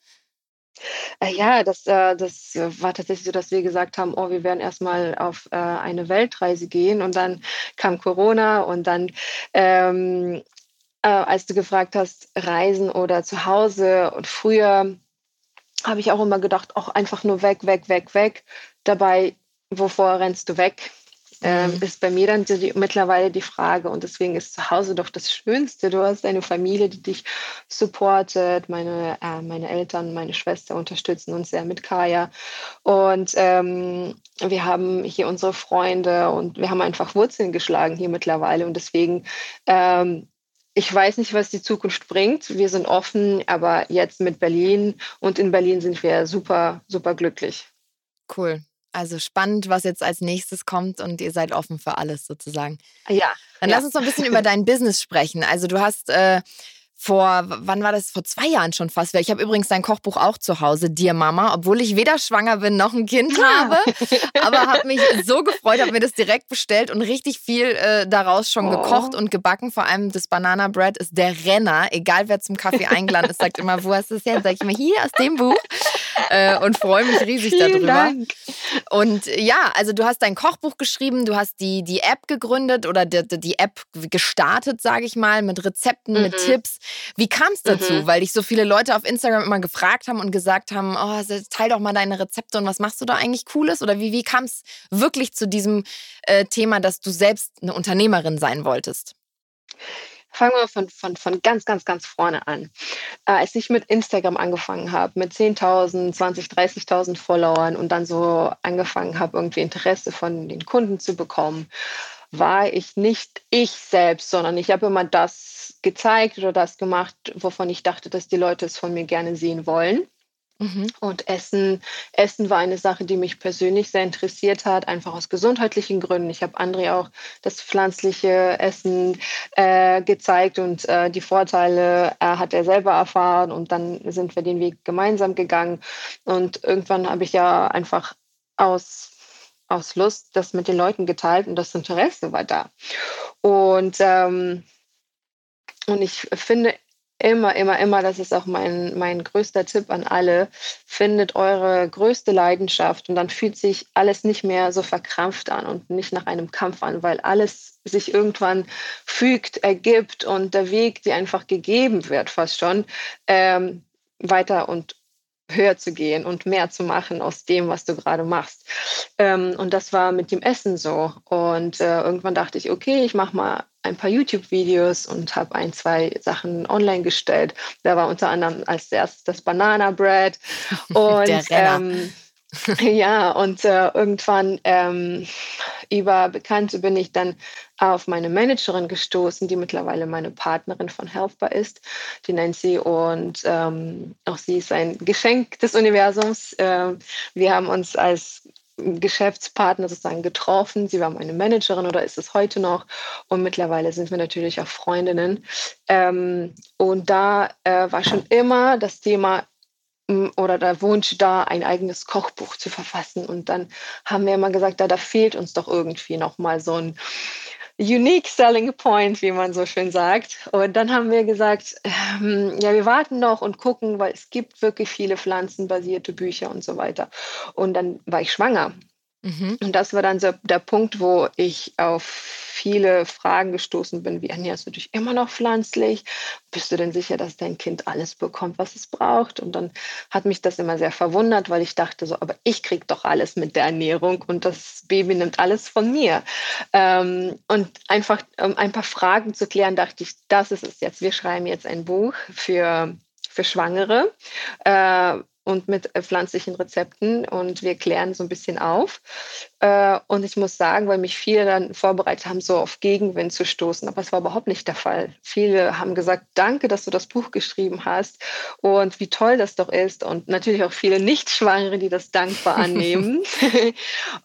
Speaker 2: Äh, ja, das, äh, das war tatsächlich so, dass wir gesagt haben, oh, wir werden erstmal auf äh, eine Weltreise gehen und dann kam Corona und dann, ähm, äh, als du gefragt hast, Reisen oder zu Hause und früher habe ich auch immer gedacht, auch einfach nur weg, weg, weg, weg. Dabei, wovor rennst du weg? Mhm. ist bei mir dann die, mittlerweile die Frage. Und deswegen ist zu Hause doch das Schönste. Du hast eine Familie, die dich supportet. Meine, äh, meine Eltern, meine Schwester unterstützen uns sehr mit Kaya. Und ähm, wir haben hier unsere Freunde und wir haben einfach Wurzeln geschlagen hier mittlerweile. Und deswegen ähm, ich weiß nicht, was die Zukunft bringt. Wir sind offen, aber jetzt mit Berlin und in Berlin sind wir super, super glücklich.
Speaker 1: Cool. Also spannend, was jetzt als nächstes kommt und ihr seid offen für alles sozusagen.
Speaker 2: Ja.
Speaker 1: Dann
Speaker 2: ja.
Speaker 1: lass uns noch ein bisschen über dein Business sprechen. Also du hast äh, vor, wann war das? Vor zwei Jahren schon fast. Ich habe übrigens dein Kochbuch auch zu Hause, Dear Mama, obwohl ich weder schwanger bin noch ein Kind habe. Aber habe mich so gefreut, habe mir das direkt bestellt und richtig viel äh, daraus schon oh. gekocht und gebacken. Vor allem das Banana Bread ist der Renner. Egal wer zum Kaffee eingeladen ist, sagt immer, wo hast du es her? Sag ich immer, hier aus dem Buch. Äh, und freue mich riesig
Speaker 2: Vielen
Speaker 1: darüber.
Speaker 2: Dank.
Speaker 1: Und ja, also du hast dein Kochbuch geschrieben, du hast die, die App gegründet oder die, die App gestartet, sage ich mal, mit Rezepten, mhm. mit Tipps. Wie kam es dazu? Mhm. Weil dich so viele Leute auf Instagram immer gefragt haben und gesagt haben, oh, teil doch mal deine Rezepte und was machst du da eigentlich Cooles? Oder wie, wie kam es wirklich zu diesem äh, Thema, dass du selbst eine Unternehmerin sein wolltest?
Speaker 2: Fangen wir von, von, von ganz, ganz, ganz vorne an. Äh, als ich mit Instagram angefangen habe, mit 10.000, 20.000, 30.000 Followern und dann so angefangen habe, irgendwie Interesse von den Kunden zu bekommen, war ich nicht ich selbst, sondern ich habe immer das gezeigt oder das gemacht, wovon ich dachte, dass die Leute es von mir gerne sehen wollen. Mhm. Und Essen, Essen war eine Sache, die mich persönlich sehr interessiert hat, einfach aus gesundheitlichen Gründen. Ich habe André auch das pflanzliche Essen äh, gezeigt und äh, die Vorteile äh, hat er selber erfahren und dann sind wir den Weg gemeinsam gegangen. Und irgendwann habe ich ja einfach aus aus Lust das mit den Leuten geteilt und das Interesse war da. Und, ähm, und ich finde immer, immer, immer, das ist auch mein, mein größter Tipp an alle, findet eure größte Leidenschaft und dann fühlt sich alles nicht mehr so verkrampft an und nicht nach einem Kampf an, weil alles sich irgendwann fügt, ergibt und der Weg, die einfach gegeben wird, fast schon, ähm, weiter und höher zu gehen und mehr zu machen aus dem, was du gerade machst. Ähm, und das war mit dem Essen so. Und äh, irgendwann dachte ich, okay, ich mache mal ein paar YouTube-Videos und habe ein, zwei Sachen online gestellt. Da war unter anderem als erstes das Banana Bread. *laughs* Und ähm, *laughs* ja, und äh, irgendwann ähm, über Bekannte bin ich dann auf meine Managerin gestoßen, die mittlerweile meine Partnerin von Healthbar ist, die Nancy. Und ähm, auch sie ist ein Geschenk des Universums. Äh, wir haben uns als Geschäftspartner sozusagen getroffen. Sie war meine Managerin oder ist es heute noch. Und mittlerweile sind wir natürlich auch Freundinnen. Ähm, und da äh, war schon immer das Thema oder der Wunsch da, ein eigenes Kochbuch zu verfassen. Und dann haben wir immer gesagt, da, da fehlt uns doch irgendwie nochmal so ein unique selling point, wie man so schön sagt. Und dann haben wir gesagt, ähm, ja, wir warten noch und gucken, weil es gibt wirklich viele pflanzenbasierte Bücher und so weiter. Und dann war ich schwanger. Mhm. Und das war dann so der Punkt, wo ich auf viele Fragen gestoßen bin, wie ernährst du dich immer noch pflanzlich? Bist du denn sicher, dass dein Kind alles bekommt, was es braucht? Und dann hat mich das immer sehr verwundert, weil ich dachte so, aber ich kriege doch alles mit der Ernährung und das Baby nimmt alles von mir. Ähm, und einfach um ein paar Fragen zu klären, dachte ich, das ist es jetzt. Wir schreiben jetzt ein Buch für, für Schwangere. Äh, und mit äh, pflanzlichen Rezepten und wir klären so ein bisschen auf. Äh, und ich muss sagen, weil mich viele dann vorbereitet haben, so auf Gegenwind zu stoßen, aber es war überhaupt nicht der Fall. Viele haben gesagt, danke, dass du das Buch geschrieben hast und wie toll das doch ist und natürlich auch viele Nichtschwangere, die das dankbar *laughs* annehmen. *laughs*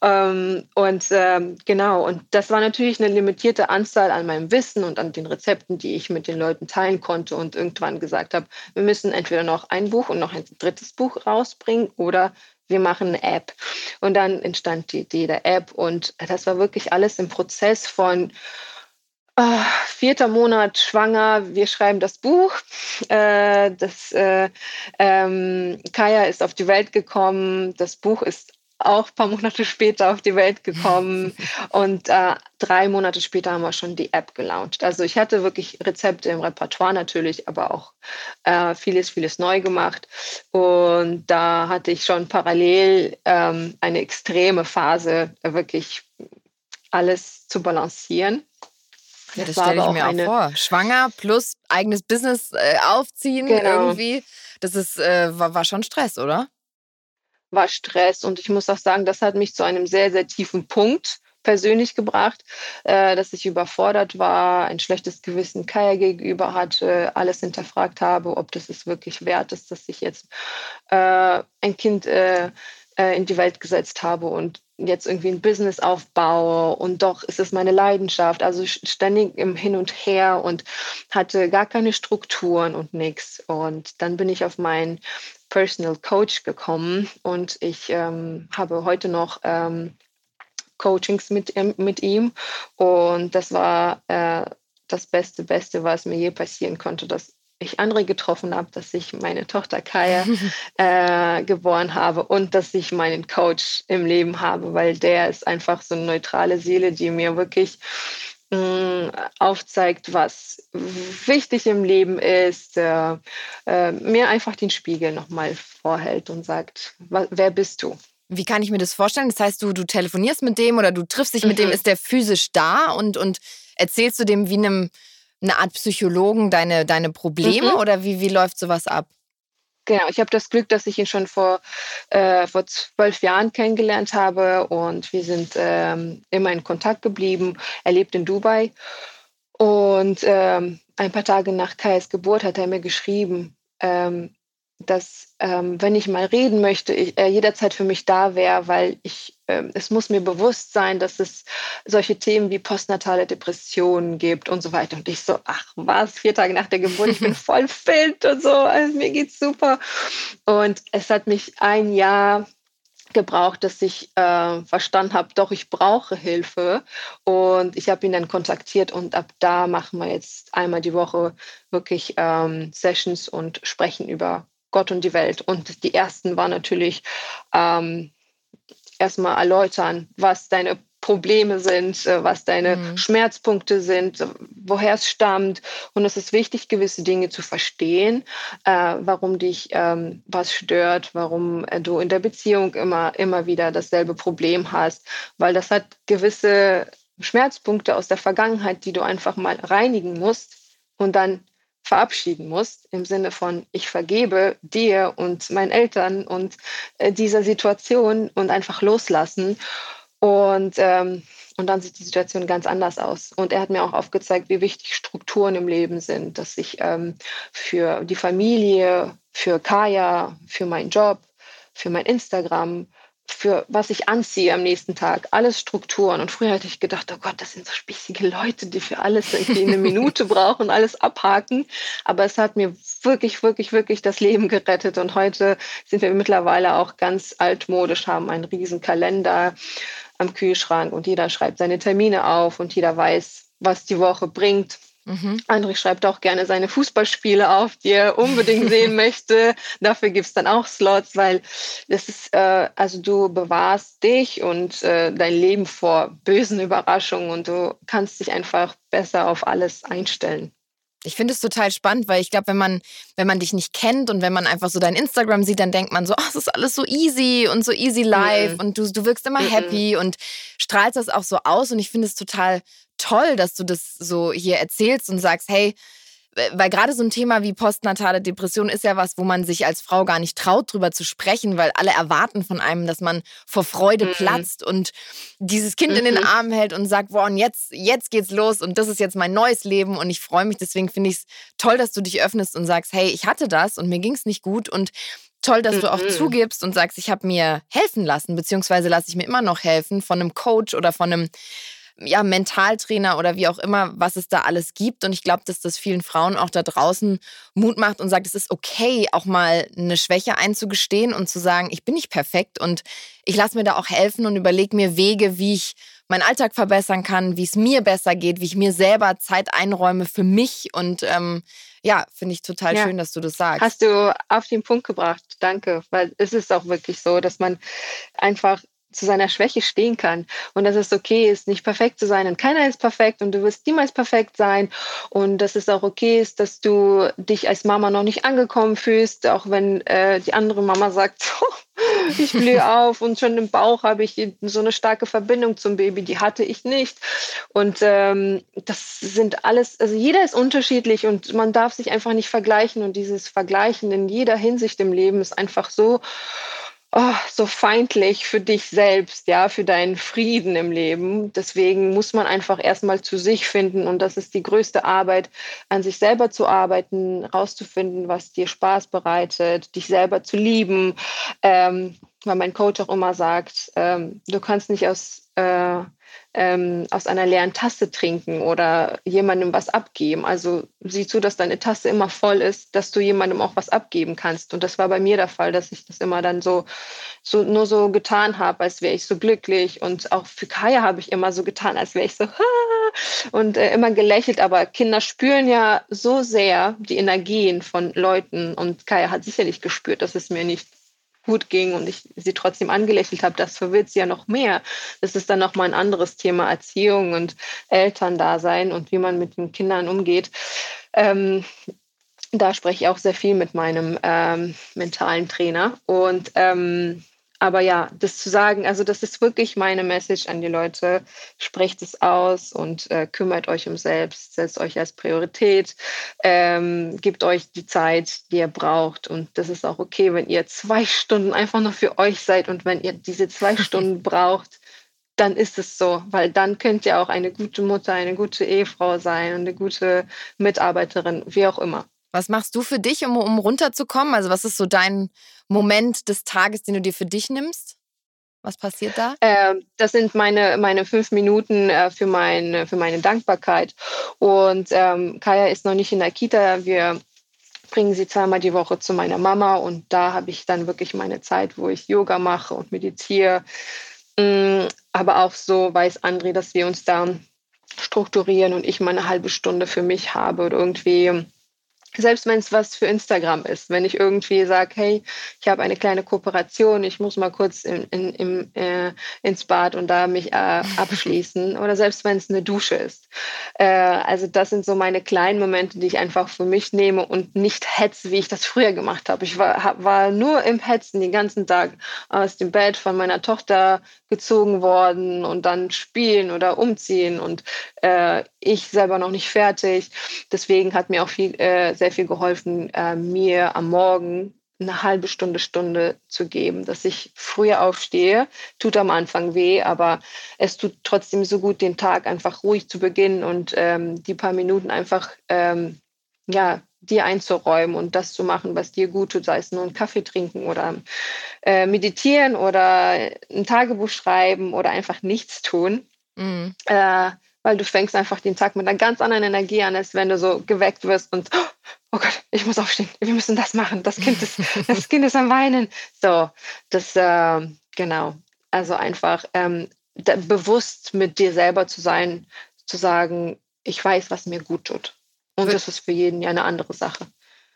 Speaker 2: Ähm, und ähm, genau, und das war natürlich eine limitierte Anzahl an meinem Wissen und an den Rezepten, die ich mit den Leuten teilen konnte und irgendwann gesagt habe, wir müssen entweder noch ein Buch und noch ein drittes Buch Buch rausbringen oder wir machen eine App. Und dann entstand die Idee der App und das war wirklich alles im Prozess von äh, vierter Monat schwanger, wir schreiben das Buch. Äh, das, äh, ähm, Kaya ist auf die Welt gekommen, das Buch ist auch ein paar Monate später auf die Welt gekommen *laughs* und äh, drei Monate später haben wir schon die App gelauncht. Also ich hatte wirklich Rezepte im Repertoire natürlich, aber auch äh, vieles, vieles neu gemacht. Und da hatte ich schon parallel ähm, eine extreme Phase, wirklich alles zu balancieren.
Speaker 1: Ja, das, das stelle ich mir auch vor. Schwanger plus eigenes Business äh, aufziehen genau. irgendwie. Das ist, äh, war, war schon Stress, oder?
Speaker 2: War Stress. Und ich muss auch sagen, das hat mich zu einem sehr, sehr tiefen Punkt persönlich gebracht, äh, dass ich überfordert war, ein schlechtes Gewissen Kaya gegenüber hatte, alles hinterfragt habe, ob das es wirklich wert ist, dass ich jetzt äh, ein Kind äh, äh in die Welt gesetzt habe und jetzt irgendwie ein Business aufbaue und doch ist es meine Leidenschaft. Also ständig im Hin und Her und hatte gar keine Strukturen und nichts. Und dann bin ich auf meinen Personal Coach gekommen und ich ähm, habe heute noch ähm, Coachings mit, mit ihm und das war äh, das Beste, Beste, was mir je passieren konnte, dass ich andere getroffen habe, dass ich meine Tochter Kaya *laughs* äh, geboren habe und dass ich meinen Coach im Leben habe, weil der ist einfach so eine neutrale Seele, die mir wirklich mh, mm, aufzeigt, was wichtig im Leben ist, äh, äh, mir einfach den Spiegel nochmal vorhält und sagt, wer bist du?
Speaker 1: Wie kann ich mir das vorstellen? Das heißt, du, du telefonierst mit dem oder du triffst dich mhm. mit dem, mhm. ist der physisch da und, und erzählst du dem wie einem eine Art Psychologen deine, deine Probleme mhm. oder wie, wie läuft sowas ab?
Speaker 2: Genau, ich habe das Glück, dass ich ihn schon vor, äh, vor zwölf Jahren kennengelernt habe und wir sind ähm, immer in Kontakt geblieben. Er lebt in Dubai und ähm, ein paar Tage nach Kais Geburt hat er mir geschrieben, ähm, dass ähm, wenn ich mal reden möchte, ich, er jederzeit für mich da wäre, weil ich, äh, es muss mir bewusst sein, dass es solche Themen wie postnatale Depressionen gibt und so weiter. Und ich so, ach was, vier Tage nach der Geburt, ich bin *laughs* voll fit und so, also mir geht's super. Und es hat mich ein Jahr gebraucht, dass ich äh, verstanden habe, doch, ich brauche Hilfe. Und ich habe ihn dann kontaktiert und ab da machen wir jetzt einmal die Woche wirklich ähm, Sessions und sprechen über Gott und die Welt. Und die ersten waren natürlich ähm, erstmal erläutern, was deine Probleme sind, äh, was deine mhm. Schmerzpunkte sind, woher es stammt. Und es ist wichtig, gewisse Dinge zu verstehen, äh, warum dich ähm, was stört, warum äh, du in der Beziehung immer, immer wieder dasselbe Problem hast, weil das hat gewisse Schmerzpunkte aus der Vergangenheit, die du einfach mal reinigen musst und dann verabschieden musst, im Sinne von, ich vergebe dir und meinen Eltern und äh, dieser Situation und einfach loslassen. Und, ähm, und dann sieht die Situation ganz anders aus. Und er hat mir auch aufgezeigt, wie wichtig Strukturen im Leben sind, dass ich ähm, für die Familie, für Kaya, für meinen Job, für mein Instagram, für was ich anziehe am nächsten Tag. Alles Strukturen. Und früher hätte ich gedacht, oh Gott, das sind so spießige Leute, die für alles irgendwie eine *laughs* Minute brauchen, alles abhaken. Aber es hat mir wirklich, wirklich, wirklich das Leben gerettet. Und heute sind wir mittlerweile auch ganz altmodisch, haben einen riesen Kalender am Kühlschrank und jeder schreibt seine Termine auf und jeder weiß, was die Woche bringt. Mhm. André schreibt auch gerne seine Fußballspiele auf, die er unbedingt sehen *laughs* möchte. Dafür gibt es dann auch Slots, weil das ist, äh, also du bewahrst dich und äh, dein Leben vor bösen Überraschungen und du kannst dich einfach besser auf alles einstellen.
Speaker 1: Ich finde es total spannend, weil ich glaube, wenn man, wenn man dich nicht kennt und wenn man einfach so dein Instagram sieht, dann denkt man so, oh, es ist alles so easy und so easy life mhm. und du, du wirkst immer mhm. happy und strahlst das auch so aus. Und ich finde es total toll, dass du das so hier erzählst und sagst, hey, weil gerade so ein Thema wie postnatale Depression ist ja was, wo man sich als Frau gar nicht traut, drüber zu sprechen, weil alle erwarten von einem, dass man vor Freude mhm. platzt und dieses Kind mhm. in den mhm. Armen hält und sagt, boah, und jetzt, jetzt geht's los und das ist jetzt mein neues Leben und ich freue mich. Deswegen finde ich es toll, dass du dich öffnest und sagst, hey, ich hatte das und mir ging es nicht gut und toll, dass mhm. du auch mhm. zugibst und sagst, ich habe mir helfen lassen, beziehungsweise lasse ich mir immer noch helfen von einem Coach oder von einem ja, Mentaltrainer oder wie auch immer, was es da alles gibt. Und ich glaube, dass das vielen Frauen auch da draußen Mut macht und sagt, es ist okay, auch mal eine Schwäche einzugestehen und zu sagen, ich bin nicht perfekt und ich lasse mir da auch helfen und überlege mir Wege, wie ich meinen Alltag verbessern kann, wie es mir besser geht, wie ich mir selber Zeit einräume für mich. Und ähm, ja, finde ich total ja. schön, dass du das sagst.
Speaker 2: Hast du auf den Punkt gebracht. Danke, weil es ist auch wirklich so, dass man einfach zu seiner Schwäche stehen kann. Und dass es okay ist, nicht perfekt zu sein. Und keiner ist perfekt und du wirst niemals perfekt sein. Und dass es auch okay ist, dass du dich als Mama noch nicht angekommen fühlst, auch wenn äh, die andere Mama sagt, *laughs* ich blühe *laughs* auf und schon im Bauch habe ich so eine starke Verbindung zum Baby, die hatte ich nicht. Und ähm, das sind alles, also jeder ist unterschiedlich und man darf sich einfach nicht vergleichen. Und dieses Vergleichen in jeder Hinsicht im Leben ist einfach so oh, so feindlich für dich selbst, ja, für deinen Frieden im Leben. Deswegen muss man einfach erstmal zu sich finden und das ist die größte Arbeit, an sich selber zu arbeiten, rauszufinden, was dir Spaß bereitet, dich selber zu lieben. Ähm, weil mein Coach auch immer sagt, ähm, du kannst nicht aus, äh, ähm, aus einer leeren Tasse trinken oder jemandem was abgeben. Also sieh zu, dass deine Tasse immer voll ist, dass du jemandem auch was abgeben kannst. Und das war bei mir der Fall, dass ich das immer dann so, so nur so getan habe, als wäre ich so glücklich. Und auch für Kaya habe ich immer so getan, als wäre ich so *laughs* und äh, immer gelächelt. Aber Kinder spüren ja so sehr die Energien von Leuten. Und Kaya hat sicherlich gespürt, dass es mir nicht gut ging und ich sie trotzdem angelächelt habe, das verwirrt sie ja noch mehr. Das ist dann nochmal ein anderes Thema Erziehung und Elterndasein und wie man mit den Kindern umgeht. Ähm, da spreche ich auch sehr viel mit meinem ähm, mentalen Trainer. Und ähm, aber ja, das zu sagen, also das ist wirklich meine Message an die Leute. Sprecht es aus und äh, kümmert euch um selbst, setzt euch als Priorität, ähm, gebt euch die Zeit, die ihr braucht. Und das ist auch okay, wenn ihr zwei Stunden einfach nur für euch seid und wenn ihr diese zwei *laughs* Stunden braucht, dann ist es so, weil dann könnt ihr auch eine gute Mutter, eine gute Ehefrau sein und eine gute Mitarbeiterin, wie auch immer.
Speaker 1: Was machst du für dich, um, um runterzukommen? Also was ist so dein Moment des Tages, den du dir für dich nimmst? Was passiert da?
Speaker 2: Äh, das sind meine, meine fünf Minuten äh, für, mein, für meine Dankbarkeit. Und ähm, Kaya ist noch nicht in der Kita. Wir bringen sie zweimal die Woche zu meiner Mama und da habe ich dann wirklich meine Zeit, wo ich Yoga mache und meditiere. Mm, aber auch so weiß André, dass wir uns da strukturieren und ich mal eine halbe Stunde für mich habe oder irgendwie selbst wenn es was für Instagram ist, wenn ich irgendwie sage, hey, ich habe eine kleine Kooperation, ich muss mal kurz in, in, in, äh, ins Bad und da mich äh, abschließen *laughs* oder selbst wenn es eine Dusche ist. Äh, also das sind so meine kleinen Momente, die ich einfach für mich nehme und nicht hetze, wie ich das früher gemacht habe. Ich war, hab, war nur im Hetzen den ganzen Tag aus dem Bett von meiner Tochter gezogen worden und dann spielen oder umziehen und äh, ich selber noch nicht fertig. Deswegen hat mir auch viel äh, sehr viel geholfen, äh, mir am Morgen eine halbe Stunde, Stunde zu geben, dass ich früher aufstehe. Tut am Anfang weh, aber es tut trotzdem so gut, den Tag einfach ruhig zu beginnen und ähm, die paar Minuten einfach ähm, ja, dir einzuräumen und das zu machen, was dir gut tut, sei es nur einen Kaffee trinken oder äh, meditieren oder ein Tagebuch schreiben oder einfach nichts tun. Mhm. Äh, weil du fängst einfach den Tag mit einer ganz anderen Energie an, als wenn du so geweckt wirst und oh Gott, ich muss aufstehen, wir müssen das machen, das Kind ist, *laughs* das Kind ist am Weinen. So, das, äh, genau. Also einfach ähm, bewusst mit dir selber zu sein, zu sagen, ich weiß, was mir gut tut. Und das ist für jeden ja eine andere Sache.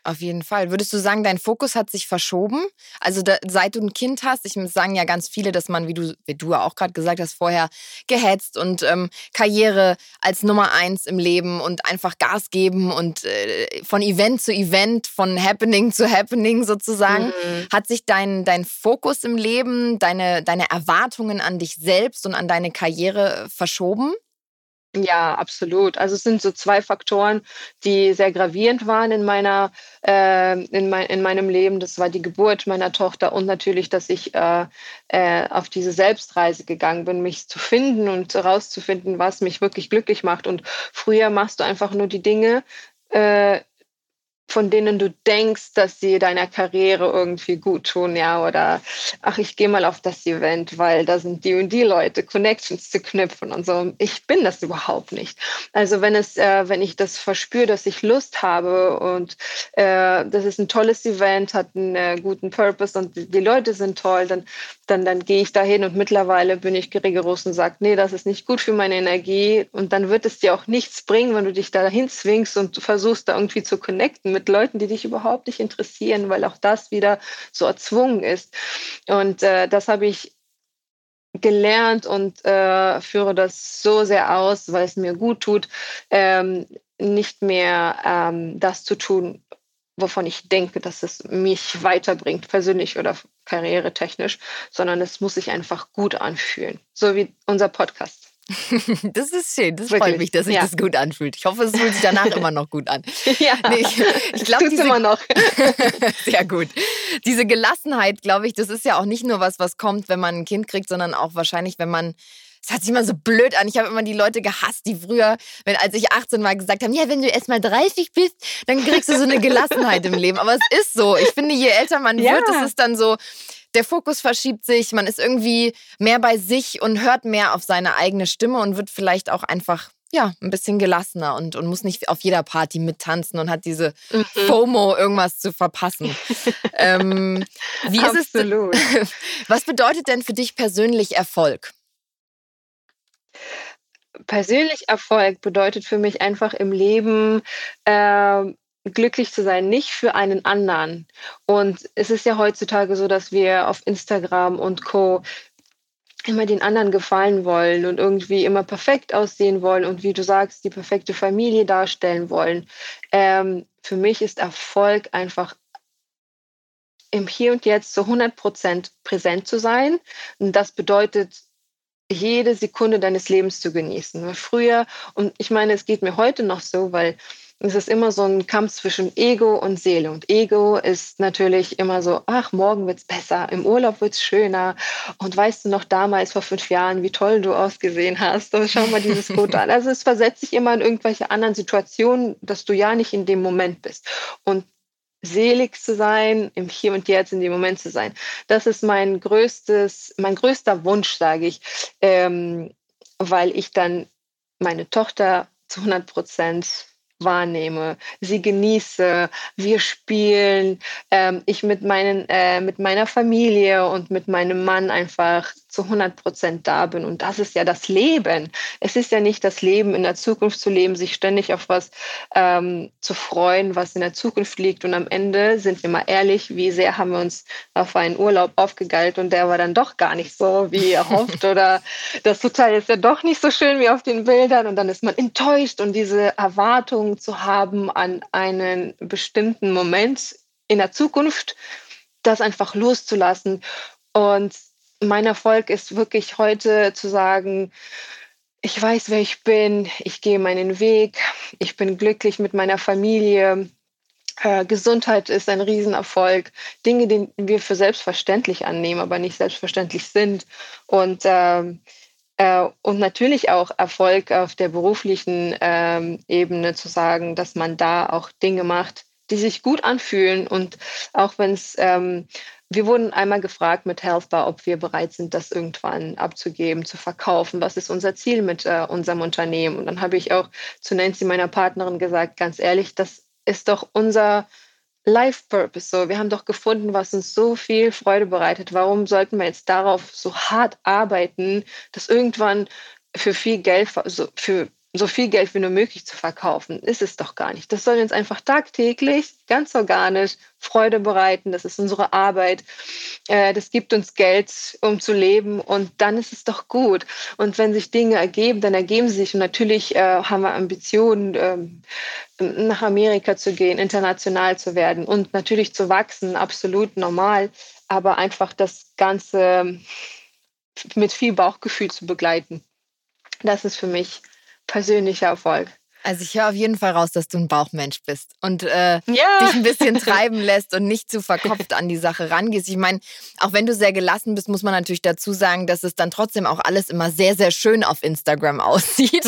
Speaker 1: Auf jeden Fall. Würdest du sagen, dein Fokus hat sich verschoben? Also da, seit du ein Kind hast, ich sagen ja ganz viele, dass man, wie du, wie du auch gerade gesagt hast, vorher gehetzt und ähm, Karriere als Nummer eins im Leben und einfach Gas geben und äh, von Event zu Event, von Happening zu Happening sozusagen. Mhm. Hat sich dein, dein Fokus im Leben, deine, deine Erwartungen an dich selbst und an deine Karriere verschoben?
Speaker 2: Ja, absolut. Also es sind so zwei Faktoren, die sehr gravierend waren in meiner, äh, in, mein, in meinem Leben. Das war die Geburt meiner Tochter und natürlich, dass ich äh, äh, auf diese Selbstreise gegangen bin, mich zu finden und herauszufinden, was mich wirklich glücklich macht. Und früher machst du einfach nur die Dinge, äh, von denen du denkst, dass sie deiner Karriere irgendwie gut tun, ja, oder ach, ich gehe mal auf das Event, weil da sind die und die Leute, Connections zu knüpfen und so. Ich bin das überhaupt nicht. Also wenn es, äh, wenn ich das verspüre, dass ich Lust habe und äh, das ist ein tolles Event, hat einen äh, guten Purpose und die Leute sind toll, dann, dann, dann gehe ich dahin und mittlerweile bin ich rigoros und sage, nee, das ist nicht gut für meine Energie und dann wird es dir auch nichts bringen, wenn du dich dahin zwingst und versuchst da irgendwie zu connecten mit Leuten, die dich überhaupt nicht interessieren, weil auch das wieder so erzwungen ist. Und äh, das habe ich gelernt und äh, führe das so sehr aus, weil es mir gut tut, ähm, nicht mehr ähm, das zu tun, wovon ich denke, dass es mich weiterbringt, persönlich oder karrieretechnisch, sondern es muss sich einfach gut anfühlen. So wie unser Podcast. *laughs*
Speaker 1: Das ist schön. Das Wirklich? freut mich, dass sich ja. das gut anfühlt. Ich hoffe, es fühlt sich danach *laughs* immer noch gut an.
Speaker 2: Ja, *laughs* nee, ich, ich glaube, diese immer noch.
Speaker 1: Sehr gut. Diese Gelassenheit, glaube ich, das ist ja auch nicht nur was, was kommt, wenn man ein Kind kriegt, sondern auch wahrscheinlich, wenn man es hört sich immer so blöd an. Ich habe immer die Leute gehasst, die früher, wenn als ich 18 war, gesagt haben, ja, wenn du erst mal 30 bist, dann kriegst du so eine Gelassenheit im Leben. Aber es ist so. Ich finde, je älter man ja. wird, das ist dann so, der Fokus verschiebt sich, man ist irgendwie mehr bei sich und hört mehr auf seine eigene Stimme und wird vielleicht auch einfach ja, ein bisschen gelassener und, und muss nicht auf jeder Party mittanzen und hat diese mhm. FOMO, irgendwas zu verpassen. *laughs* ähm, wie ist Absolut. es? *laughs* Was bedeutet denn für dich persönlich Erfolg?
Speaker 2: Persönlich Erfolg bedeutet für mich einfach im Leben äh, glücklich zu sein, nicht für einen anderen. Und es ist ja heutzutage so, dass wir auf Instagram und Co immer den anderen gefallen wollen und irgendwie immer perfekt aussehen wollen und wie du sagst, die perfekte Familie darstellen wollen. Ähm, für mich ist Erfolg einfach im Hier und Jetzt zu 100 Prozent präsent zu sein. Und das bedeutet, jede Sekunde deines Lebens zu genießen. Früher, und ich meine, es geht mir heute noch so, weil es ist immer so ein Kampf zwischen Ego und Seele. Und Ego ist natürlich immer so, ach, morgen wird es besser, im Urlaub wird es schöner. Und weißt du noch damals vor fünf Jahren, wie toll du ausgesehen hast? Und schau mal dieses Foto an. Also es versetzt sich immer in irgendwelche anderen Situationen, dass du ja nicht in dem Moment bist. Und selig zu sein, im Hier und Jetzt in dem Moment zu sein. Das ist mein größtes, mein größter Wunsch, sage ich, ähm, weil ich dann meine Tochter zu 100 Prozent wahrnehme, sie genieße, wir spielen, ähm, ich mit, meinen, äh, mit meiner Familie und mit meinem Mann einfach zu 100 Prozent da bin. Und das ist ja das Leben. Es ist ja nicht das Leben, in der Zukunft zu leben, sich ständig auf was ähm, zu freuen, was in der Zukunft liegt. Und am Ende sind wir mal ehrlich, wie sehr haben wir uns auf einen Urlaub aufgegeilt und der war dann doch gar nicht so, wie *laughs* erhofft. oder das Hotel ist ja doch nicht so schön wie auf den Bildern. Und dann ist man enttäuscht und diese Erwartung zu haben an einen bestimmten Moment in der Zukunft, das einfach loszulassen und mein Erfolg ist wirklich heute zu sagen, ich weiß, wer ich bin, ich gehe meinen Weg, ich bin glücklich mit meiner Familie. Äh, Gesundheit ist ein Riesenerfolg. Dinge, die wir für selbstverständlich annehmen, aber nicht selbstverständlich sind. Und, ähm, äh, und natürlich auch Erfolg auf der beruflichen ähm, Ebene zu sagen, dass man da auch Dinge macht, die sich gut anfühlen. Und auch wenn es ähm, wir wurden einmal gefragt mit Healthbar, ob wir bereit sind, das irgendwann abzugeben, zu verkaufen. Was ist unser Ziel mit äh, unserem Unternehmen? Und dann habe ich auch zu Nancy, meiner Partnerin, gesagt, ganz ehrlich, das ist doch unser Life Purpose. So, wir haben doch gefunden, was uns so viel Freude bereitet. Warum sollten wir jetzt darauf so hart arbeiten, dass irgendwann für viel Geld, also für so viel Geld wie nur möglich zu verkaufen. Ist es doch gar nicht. Das soll uns einfach tagtäglich, ganz organisch Freude bereiten. Das ist unsere Arbeit. Äh, das gibt uns Geld, um zu leben. Und dann ist es doch gut. Und wenn sich Dinge ergeben, dann ergeben sie sich. Und natürlich äh, haben wir Ambitionen, ähm, nach Amerika zu gehen, international zu werden und natürlich zu wachsen. Absolut normal. Aber einfach das Ganze mit viel Bauchgefühl zu begleiten. Das ist für mich persönlicher Erfolg.
Speaker 1: Also ich höre auf jeden Fall raus, dass du ein Bauchmensch bist und äh, ja. dich ein bisschen *laughs* treiben lässt und nicht zu verkopft an die Sache rangehst. Ich meine, auch wenn du sehr gelassen bist, muss man natürlich dazu sagen, dass es dann trotzdem auch alles immer sehr, sehr schön auf Instagram *laughs* aussieht.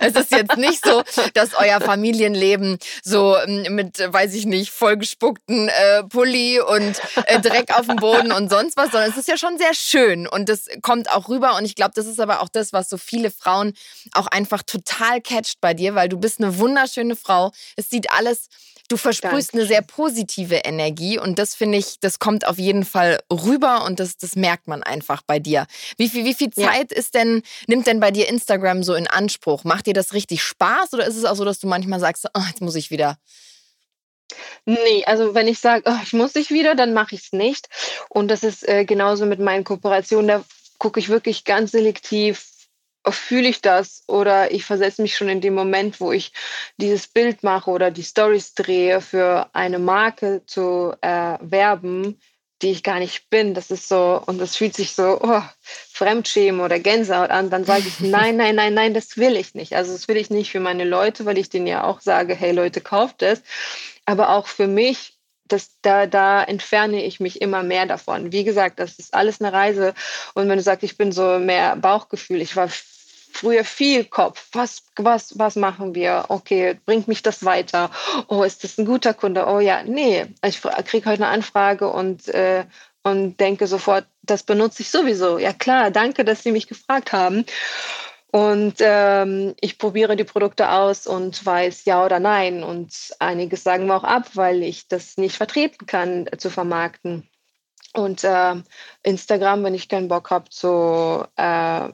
Speaker 1: es ist jetzt nicht so, dass euer Familienleben so ähm, mit, weiß ich nicht, vollgespuckten äh, Pulli und äh, Dreck auf dem Boden und sonst was, sondern es ist ja schon sehr schön und das kommt auch rüber und ich glaube, das ist aber auch das, was so viele Frauen auch einfach total catcht bei dir, weil du bist eine wunderschöne Frau. Es sieht alles, du versprühst Danke. eine sehr positive Energie und das finde ich, das kommt auf jeden Fall rüber und das, das merkt man einfach bei dir. Wie viel, wie viel Zeit ja. ist denn, nimmt denn bei dir Instagram so in Anspruch? Macht dir das richtig Spaß oder ist es auch so, dass du manchmal sagst, oh, jetzt muss ich wieder?
Speaker 2: Nee, also wenn ich sage, oh, ich muss ich wieder, dann mache ich es nicht. Und das ist äh, genauso mit meinen Kooperationen. Da gucke ich wirklich ganz selektiv, fühle ich das oder ich versetze mich schon in den Moment, wo ich dieses Bild mache oder die Stories drehe, für eine Marke zu äh, werben, die ich gar nicht bin. Das ist so, und das fühlt sich so oh, Fremdschämen oder Gänsehaut an. Dann sage ich, *laughs* nein, nein, nein, nein, das will ich nicht. Also das will ich nicht für meine Leute, weil ich denen ja auch sage, hey Leute, kauft es. Aber auch für mich, das, da, da entferne ich mich immer mehr davon. Wie gesagt, das ist alles eine Reise. Und wenn du sagst, ich bin so mehr Bauchgefühl, ich war früher viel Kopf. Was, was, was machen wir? Okay, bringt mich das weiter? Oh, ist das ein guter Kunde? Oh ja, nee. Ich kriege heute eine Anfrage und äh, und denke sofort, das benutze ich sowieso. Ja klar, danke, dass Sie mich gefragt haben. Und ähm, ich probiere die Produkte aus und weiß ja oder nein. Und einiges sagen wir auch ab, weil ich das nicht vertreten kann äh, zu vermarkten. Und äh, Instagram, wenn ich keinen Bock habe, so äh,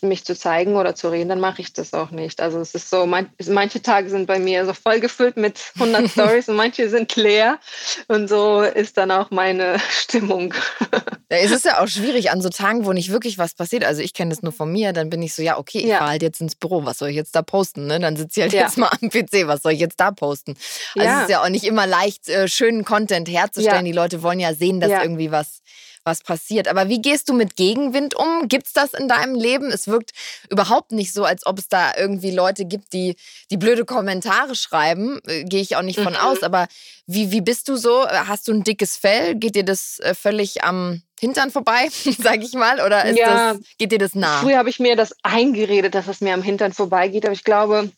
Speaker 2: mich zu zeigen oder zu reden, dann mache ich das auch nicht. Also es ist so, man, manche Tage sind bei mir so voll gefüllt mit *laughs* 100 Stories und manche sind leer und so ist dann auch meine *laughs* Stimmung.
Speaker 1: Ja, es ist ja auch schwierig an so Tagen, wo nicht wirklich was passiert. Also ich kenne das nur von mir, dann bin ich so, ja okay, ich ja. fahre halt jetzt ins Büro, was soll ich jetzt da posten? Ne? Dann sitze ich halt ja. jetzt mal am PC, was soll ich jetzt da posten? Also ja. es ist ja auch nicht immer leicht, äh, schönen Content herzustellen. Die Leute wollen ja sehen, dass irgendwie was was passiert. Aber wie gehst du mit Gegenwind um? Gibt es das in deinem Leben? Es wirkt überhaupt nicht so, als ob es da irgendwie Leute gibt, die, die blöde Kommentare schreiben. Äh, Gehe ich auch nicht von mhm. aus. Aber wie, wie bist du so? Hast du ein dickes Fell? Geht dir das äh, völlig am Hintern vorbei, *laughs* sag ich mal? Oder ja, das, geht dir das nah?
Speaker 2: Früher habe ich mir das eingeredet, dass es mir am Hintern vorbeigeht. Aber ich glaube,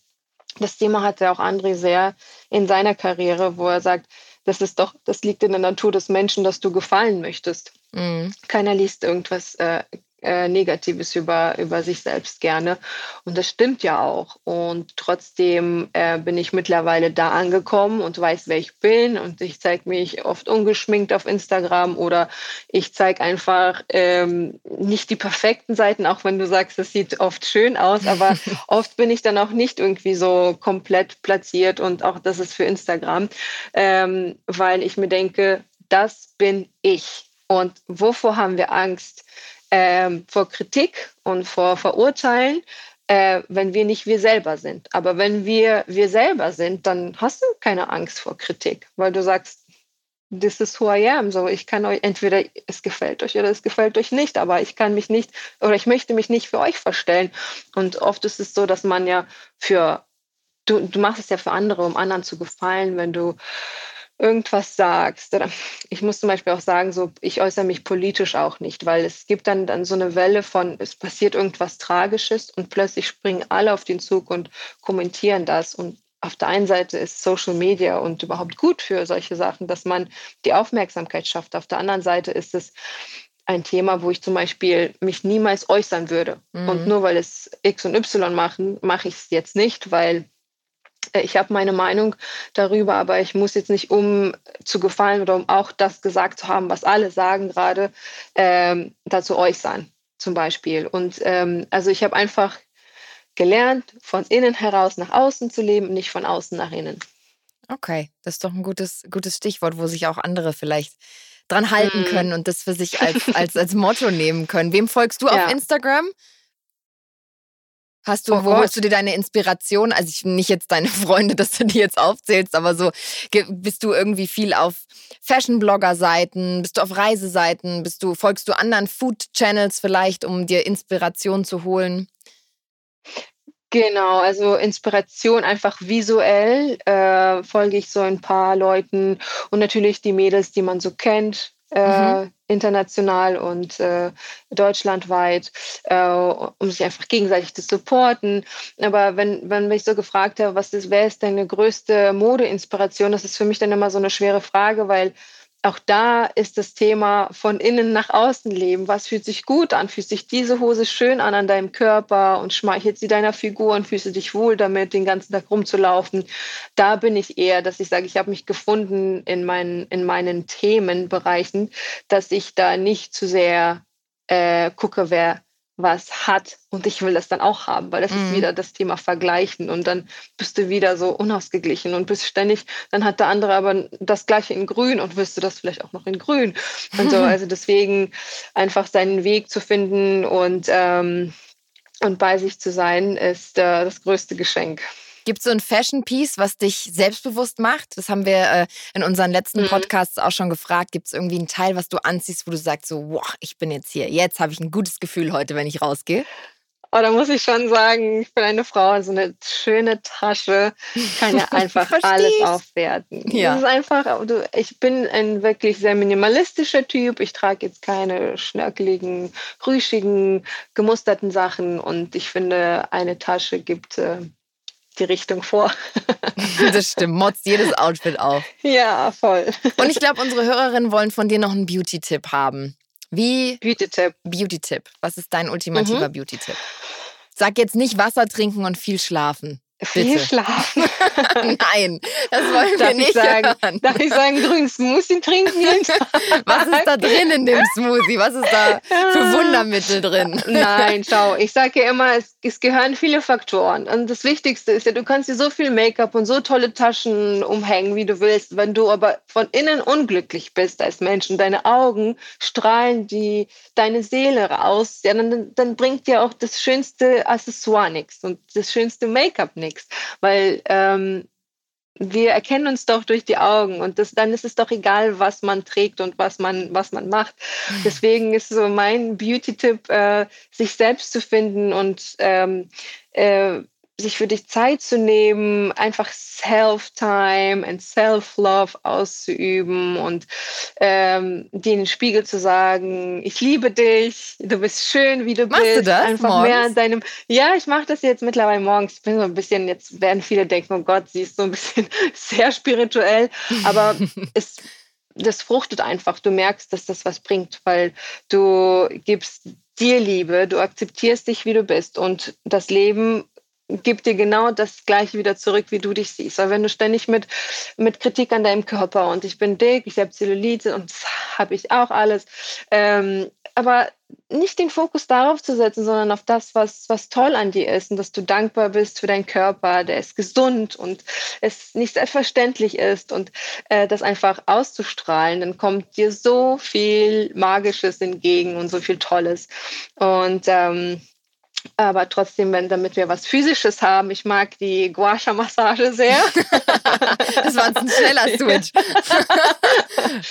Speaker 2: das Thema hatte auch André sehr in seiner Karriere, wo er sagt, das ist doch, das liegt in der Natur des Menschen, dass du gefallen möchtest. Mhm. Keiner liest irgendwas äh, äh, Negatives über, über sich selbst gerne. Und das stimmt ja auch. Und trotzdem äh, bin ich mittlerweile da angekommen und weiß, wer ich bin. Und ich zeige mich oft ungeschminkt auf Instagram oder ich zeige einfach ähm, nicht die perfekten Seiten, auch wenn du sagst, es sieht oft schön aus. Aber *laughs* oft bin ich dann auch nicht irgendwie so komplett platziert und auch das ist für Instagram, ähm, weil ich mir denke, das bin ich. Und wovor haben wir Angst? Ähm, vor Kritik und vor Verurteilen, äh, wenn wir nicht wir selber sind. Aber wenn wir wir selber sind, dann hast du keine Angst vor Kritik, weil du sagst, this is who I am. So, ich kann euch, entweder es gefällt euch oder es gefällt euch nicht, aber ich kann mich nicht oder ich möchte mich nicht für euch verstellen. Und oft ist es so, dass man ja für, du, du machst es ja für andere, um anderen zu gefallen, wenn du irgendwas sagst. Oder ich muss zum Beispiel auch sagen, so ich äußere mich politisch auch nicht, weil es gibt dann, dann so eine Welle von, es passiert irgendwas Tragisches und plötzlich springen alle auf den Zug und kommentieren das. Und auf der einen Seite ist Social Media und überhaupt gut für solche Sachen, dass man die Aufmerksamkeit schafft. Auf der anderen Seite ist es ein Thema, wo ich zum Beispiel mich niemals äußern würde. Mhm. Und nur weil es X und Y machen, mache ich es jetzt nicht, weil ich habe meine Meinung darüber, aber ich muss jetzt nicht, um zu gefallen oder um auch das gesagt zu haben, was alle sagen gerade, ähm, dazu äußern, zum Beispiel. Und ähm, also ich habe einfach gelernt, von innen heraus nach außen zu leben, nicht von außen nach innen.
Speaker 1: Okay, das ist doch ein gutes, gutes Stichwort, wo sich auch andere vielleicht dran halten mm. können und das für sich als, *laughs* als, als Motto nehmen können. Wem folgst du ja. auf Instagram? Hast du, oh wo holst du dir deine Inspiration? Also ich, nicht jetzt deine *laughs* Freunde, dass du die jetzt aufzählst, aber so bist du irgendwie viel auf Fashion-Blogger-Seiten, bist du auf Reiseseiten, bist du, folgst du anderen Food-Channels vielleicht, um dir Inspiration zu holen?
Speaker 2: Genau, also Inspiration einfach visuell äh, folge ich so ein paar Leuten und natürlich die Mädels, die man so kennt, äh, mhm. International und äh, deutschlandweit, äh, um sich einfach gegenseitig zu supporten. Aber wenn, wenn mich so gefragt habe, was ist, wer ist deine größte Modeinspiration, das ist für mich dann immer so eine schwere Frage, weil auch da ist das Thema von innen nach außen leben. Was fühlt sich gut an? Fühlt sich diese Hose schön an an deinem Körper und schmeichelt sie deiner Figur und fühlst du dich wohl damit, den ganzen Tag rumzulaufen? Da bin ich eher, dass ich sage, ich habe mich gefunden in meinen, in meinen Themenbereichen, dass ich da nicht zu sehr äh, gucke, wer was hat und ich will das dann auch haben, weil das mhm. ist wieder das Thema Vergleichen und dann bist du wieder so unausgeglichen und bist ständig, dann hat der andere aber das gleiche in grün und wirst du das vielleicht auch noch in grün und so, *laughs* also deswegen einfach seinen Weg zu finden und, ähm, und bei sich zu sein, ist äh, das größte Geschenk.
Speaker 1: Gibt es so ein Fashion-Piece, was dich selbstbewusst macht? Das haben wir äh, in unseren letzten mhm. Podcasts auch schon gefragt. Gibt es irgendwie einen Teil, was du anziehst, wo du sagst, so, wow, ich bin jetzt hier. Jetzt habe ich ein gutes Gefühl heute, wenn ich rausgehe?
Speaker 2: Oh, da muss ich schon sagen, ich bin eine Frau, so eine schöne Tasche kann ja *laughs* einfach alles aufwerten. Ja. Das ist einfach, ich bin ein wirklich sehr minimalistischer Typ. Ich trage jetzt keine schnörkeligen, rüschigen, gemusterten Sachen und ich finde, eine Tasche gibt äh, die Richtung vor. *laughs*
Speaker 1: das stimmt, motzt jedes Outfit auf.
Speaker 2: Ja, voll.
Speaker 1: Und ich glaube, unsere Hörerinnen wollen von dir noch einen Beauty-Tipp haben. Wie?
Speaker 2: Beauty-Tipp.
Speaker 1: Beauty-Tipp. Was ist dein ultimativer mhm. Beauty-Tipp? Sag jetzt nicht Wasser trinken und viel schlafen.
Speaker 2: Viel schlafen. *laughs*
Speaker 1: Nein, das wollen
Speaker 2: darf
Speaker 1: wir nicht
Speaker 2: sagen,
Speaker 1: hören.
Speaker 2: Darf ich sagen, grünen Smoothie trinken? *laughs*
Speaker 1: Was ist da drin in dem Smoothie? Was ist da für Wundermittel drin?
Speaker 2: Nein, schau, ich sage ja immer, es, es, gehören viele Faktoren. Und das Wichtigste ist ja, du kannst dir so viel Make-up und so tolle Taschen umhängen, wie du willst. Wenn du aber von innen unglücklich bist als Mensch und deine Augen strahlen die, deine Seele raus, ja, dann, dann bringt dir auch das schönste Accessoire nichts und das schönste Make-up nichts nichts, weil ähm, wir erkennen uns doch durch die Augen und das, dann ist es doch egal, was man trägt und was man, was man macht. Mhm. Deswegen ist so mein Beauty-Tipp, äh, sich selbst zu finden und ähm, äh, sich für dich Zeit zu nehmen, einfach Self-Time und Self-Love auszuüben und ähm, dir in den Spiegel zu sagen, ich liebe dich, du bist schön, wie du
Speaker 1: Machst
Speaker 2: bist.
Speaker 1: Du das
Speaker 2: einfach
Speaker 1: morgens?
Speaker 2: mehr an deinem. Ja, ich mache das jetzt mittlerweile morgens. Ich bin so ein bisschen, jetzt werden viele denken, oh Gott, sie ist so ein bisschen *laughs* sehr spirituell, aber *laughs* es das fruchtet einfach. Du merkst, dass das was bringt, weil du gibst dir Liebe, du akzeptierst dich, wie du bist und das Leben gibt dir genau das Gleiche wieder zurück, wie du dich siehst. Weil wenn du ständig mit, mit Kritik an deinem Körper und ich bin dick, ich habe Zellulite und das habe ich auch alles, ähm, aber nicht den Fokus darauf zu setzen, sondern auf das, was, was toll an dir ist und dass du dankbar bist für deinen Körper, der ist gesund und es nicht selbstverständlich ist und äh, das einfach auszustrahlen, dann kommt dir so viel Magisches entgegen und so viel Tolles. Und ähm, aber trotzdem, wenn, damit wir was Physisches haben, ich mag die Guasha-Massage sehr. *laughs*
Speaker 1: das war ein schneller *laughs* Switch.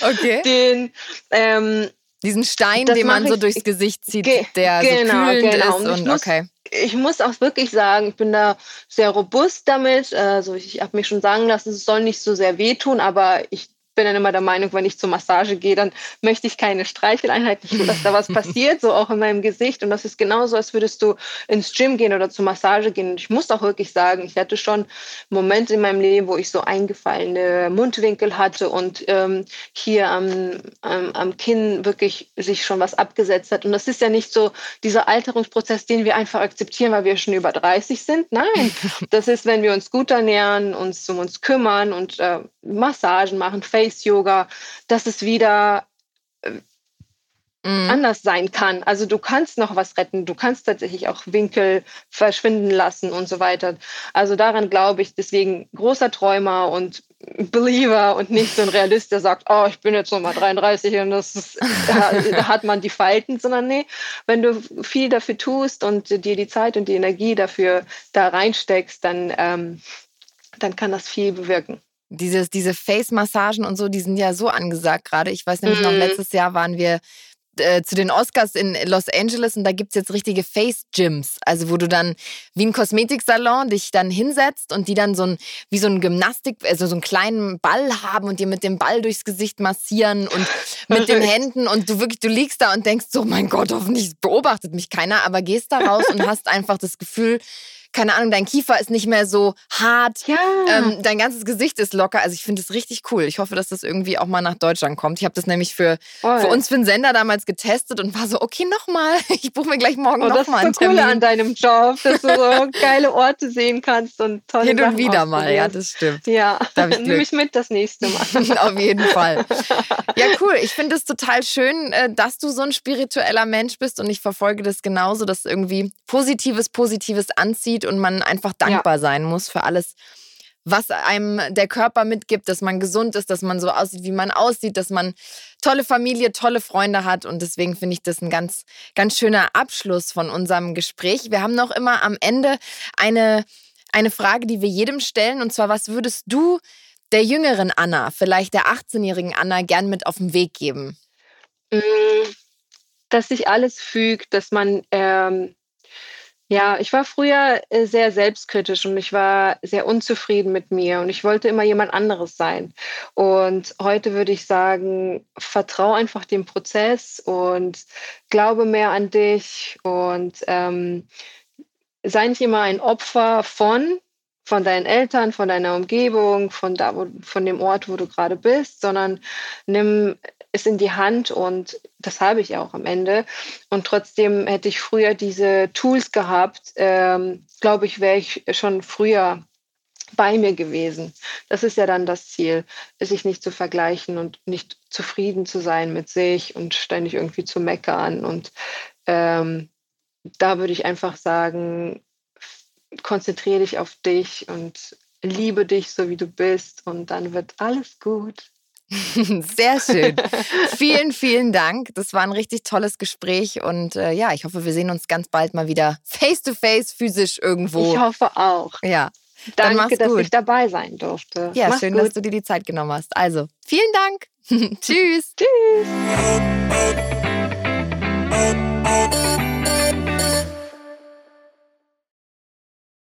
Speaker 1: *laughs* okay.
Speaker 2: Den, ähm,
Speaker 1: Diesen Stein, den man so durchs Gesicht zieht, der genau, so kühlend genau. ist. Und,
Speaker 2: muss,
Speaker 1: okay.
Speaker 2: Ich muss auch wirklich sagen, ich bin da sehr robust damit. Also ich habe mich schon sagen lassen, es soll nicht so sehr wehtun, aber ich bin dann immer der Meinung, wenn ich zur Massage gehe, dann möchte ich keine Streicheleinheit, ich will, dass da was *laughs* passiert, so auch in meinem Gesicht. Und das ist genauso, als würdest du ins Gym gehen oder zur Massage gehen. Und ich muss auch wirklich sagen, ich hatte schon Momente in meinem Leben, wo ich so eingefallene Mundwinkel hatte und ähm, hier am, am, am Kinn wirklich sich schon was abgesetzt hat. Und das ist ja nicht so dieser Alterungsprozess, den wir einfach akzeptieren, weil wir schon über 30 sind. Nein, *laughs* das ist, wenn wir uns gut ernähren, uns um uns kümmern und äh, Massagen machen, Face-Yoga, dass es wieder äh, mhm. anders sein kann. Also du kannst noch was retten, du kannst tatsächlich auch Winkel verschwinden lassen und so weiter. Also daran glaube ich, deswegen großer Träumer und Believer und nicht so ein Realist, der sagt, oh, ich bin jetzt noch mal 33 und das ist, da hat man die Falten, sondern nee, wenn du viel dafür tust und dir die Zeit und die Energie dafür da reinsteckst, dann, ähm, dann kann das viel bewirken.
Speaker 1: Dieses, diese Face-Massagen und so, die sind ja so angesagt gerade. Ich weiß nämlich mhm. noch, letztes Jahr waren wir äh, zu den Oscars in Los Angeles und da gibt es jetzt richtige Face-Gyms. Also wo du dann wie ein Kosmetiksalon dich dann hinsetzt und die dann so ein, wie so ein Gymnastik, also so einen kleinen Ball haben und dir mit dem Ball durchs Gesicht massieren und *laughs* mit den Händen und du wirklich, du liegst da und denkst so, mein Gott, hoffentlich beobachtet mich keiner, aber gehst da raus und hast einfach das Gefühl, keine Ahnung, dein Kiefer ist nicht mehr so hart,
Speaker 2: ja.
Speaker 1: ähm, dein ganzes Gesicht ist locker. Also ich finde es richtig cool. Ich hoffe, dass das irgendwie auch mal nach Deutschland kommt. Ich habe das nämlich für, für uns für den Sender damals getestet und war so, okay, nochmal. *laughs* Ich buche mir gleich morgen oh, nochmal
Speaker 2: einen
Speaker 1: Termin. Das ist so cool
Speaker 2: an deinem Job, dass du so *laughs* geile Orte sehen kannst und tolle
Speaker 1: Hin und
Speaker 2: Sachen
Speaker 1: wieder mal, ja, das stimmt.
Speaker 2: Ja, *laughs* nehme ich mit das nächste Mal.
Speaker 1: Auf jeden Fall. Ja, cool. Ich finde es total schön, äh, dass du so ein spiritueller Mensch bist und ich verfolge das genauso, dass irgendwie Positives Positives anzieht und man einfach dankbar ja. sein muss für alles, was einem der Körper mitgibt, dass man gesund ist, dass man so aussieht, wie man aussieht, dass man tolle Familie, tolle Freunde hat. Und deswegen finde ich das ein ganz, ganz schöner Abschluss von unserem Gespräch. Wir haben noch immer am Ende eine, eine Frage, die wir jedem stellen. Und zwar, was würdest du der jüngeren Anna, vielleicht der 18-jährigen Anna, gern mit auf den Weg geben?
Speaker 2: Mm, dass sich alles fügt, dass man ähm, ja, ich war früher äh, sehr selbstkritisch und ich war sehr unzufrieden mit mir und ich wollte immer jemand anderes sein. Und heute würde ich sagen, vertraue einfach dem Prozess und glaube mehr an dich und ähm, sei nicht immer ein Opfer von, von deinen Eltern, von deiner Umgebung, von da, wo, von dem Ort, wo du gerade bist, sondern nimm es in die Hand und das habe ich auch am Ende. Und trotzdem hätte ich früher diese Tools gehabt, ähm, glaube ich, wäre ich schon früher bei mir gewesen. Das ist ja dann das Ziel, sich nicht zu vergleichen und nicht zufrieden zu sein mit sich und ständig irgendwie zu meckern. Und ähm, da würde ich einfach sagen, konzentriere dich auf dich und liebe dich so, wie du bist und dann wird alles gut. *laughs*
Speaker 1: Sehr schön. vielen, vielen Dank. Das war ein richtig tolles Gespräch und äh, ja, ich hoffe, wir sehen uns ganz bald mal wieder face to face, physisch irgendwo.
Speaker 2: Ich hoffe auch.
Speaker 1: Ja.
Speaker 2: Danke, dass gut. ich dabei sein durfte.
Speaker 1: Ja, mach's schön, gut. dass du dir die Zeit genommen hast. Also, vielen Dank. *laughs* Tschüss.
Speaker 2: Tschüss.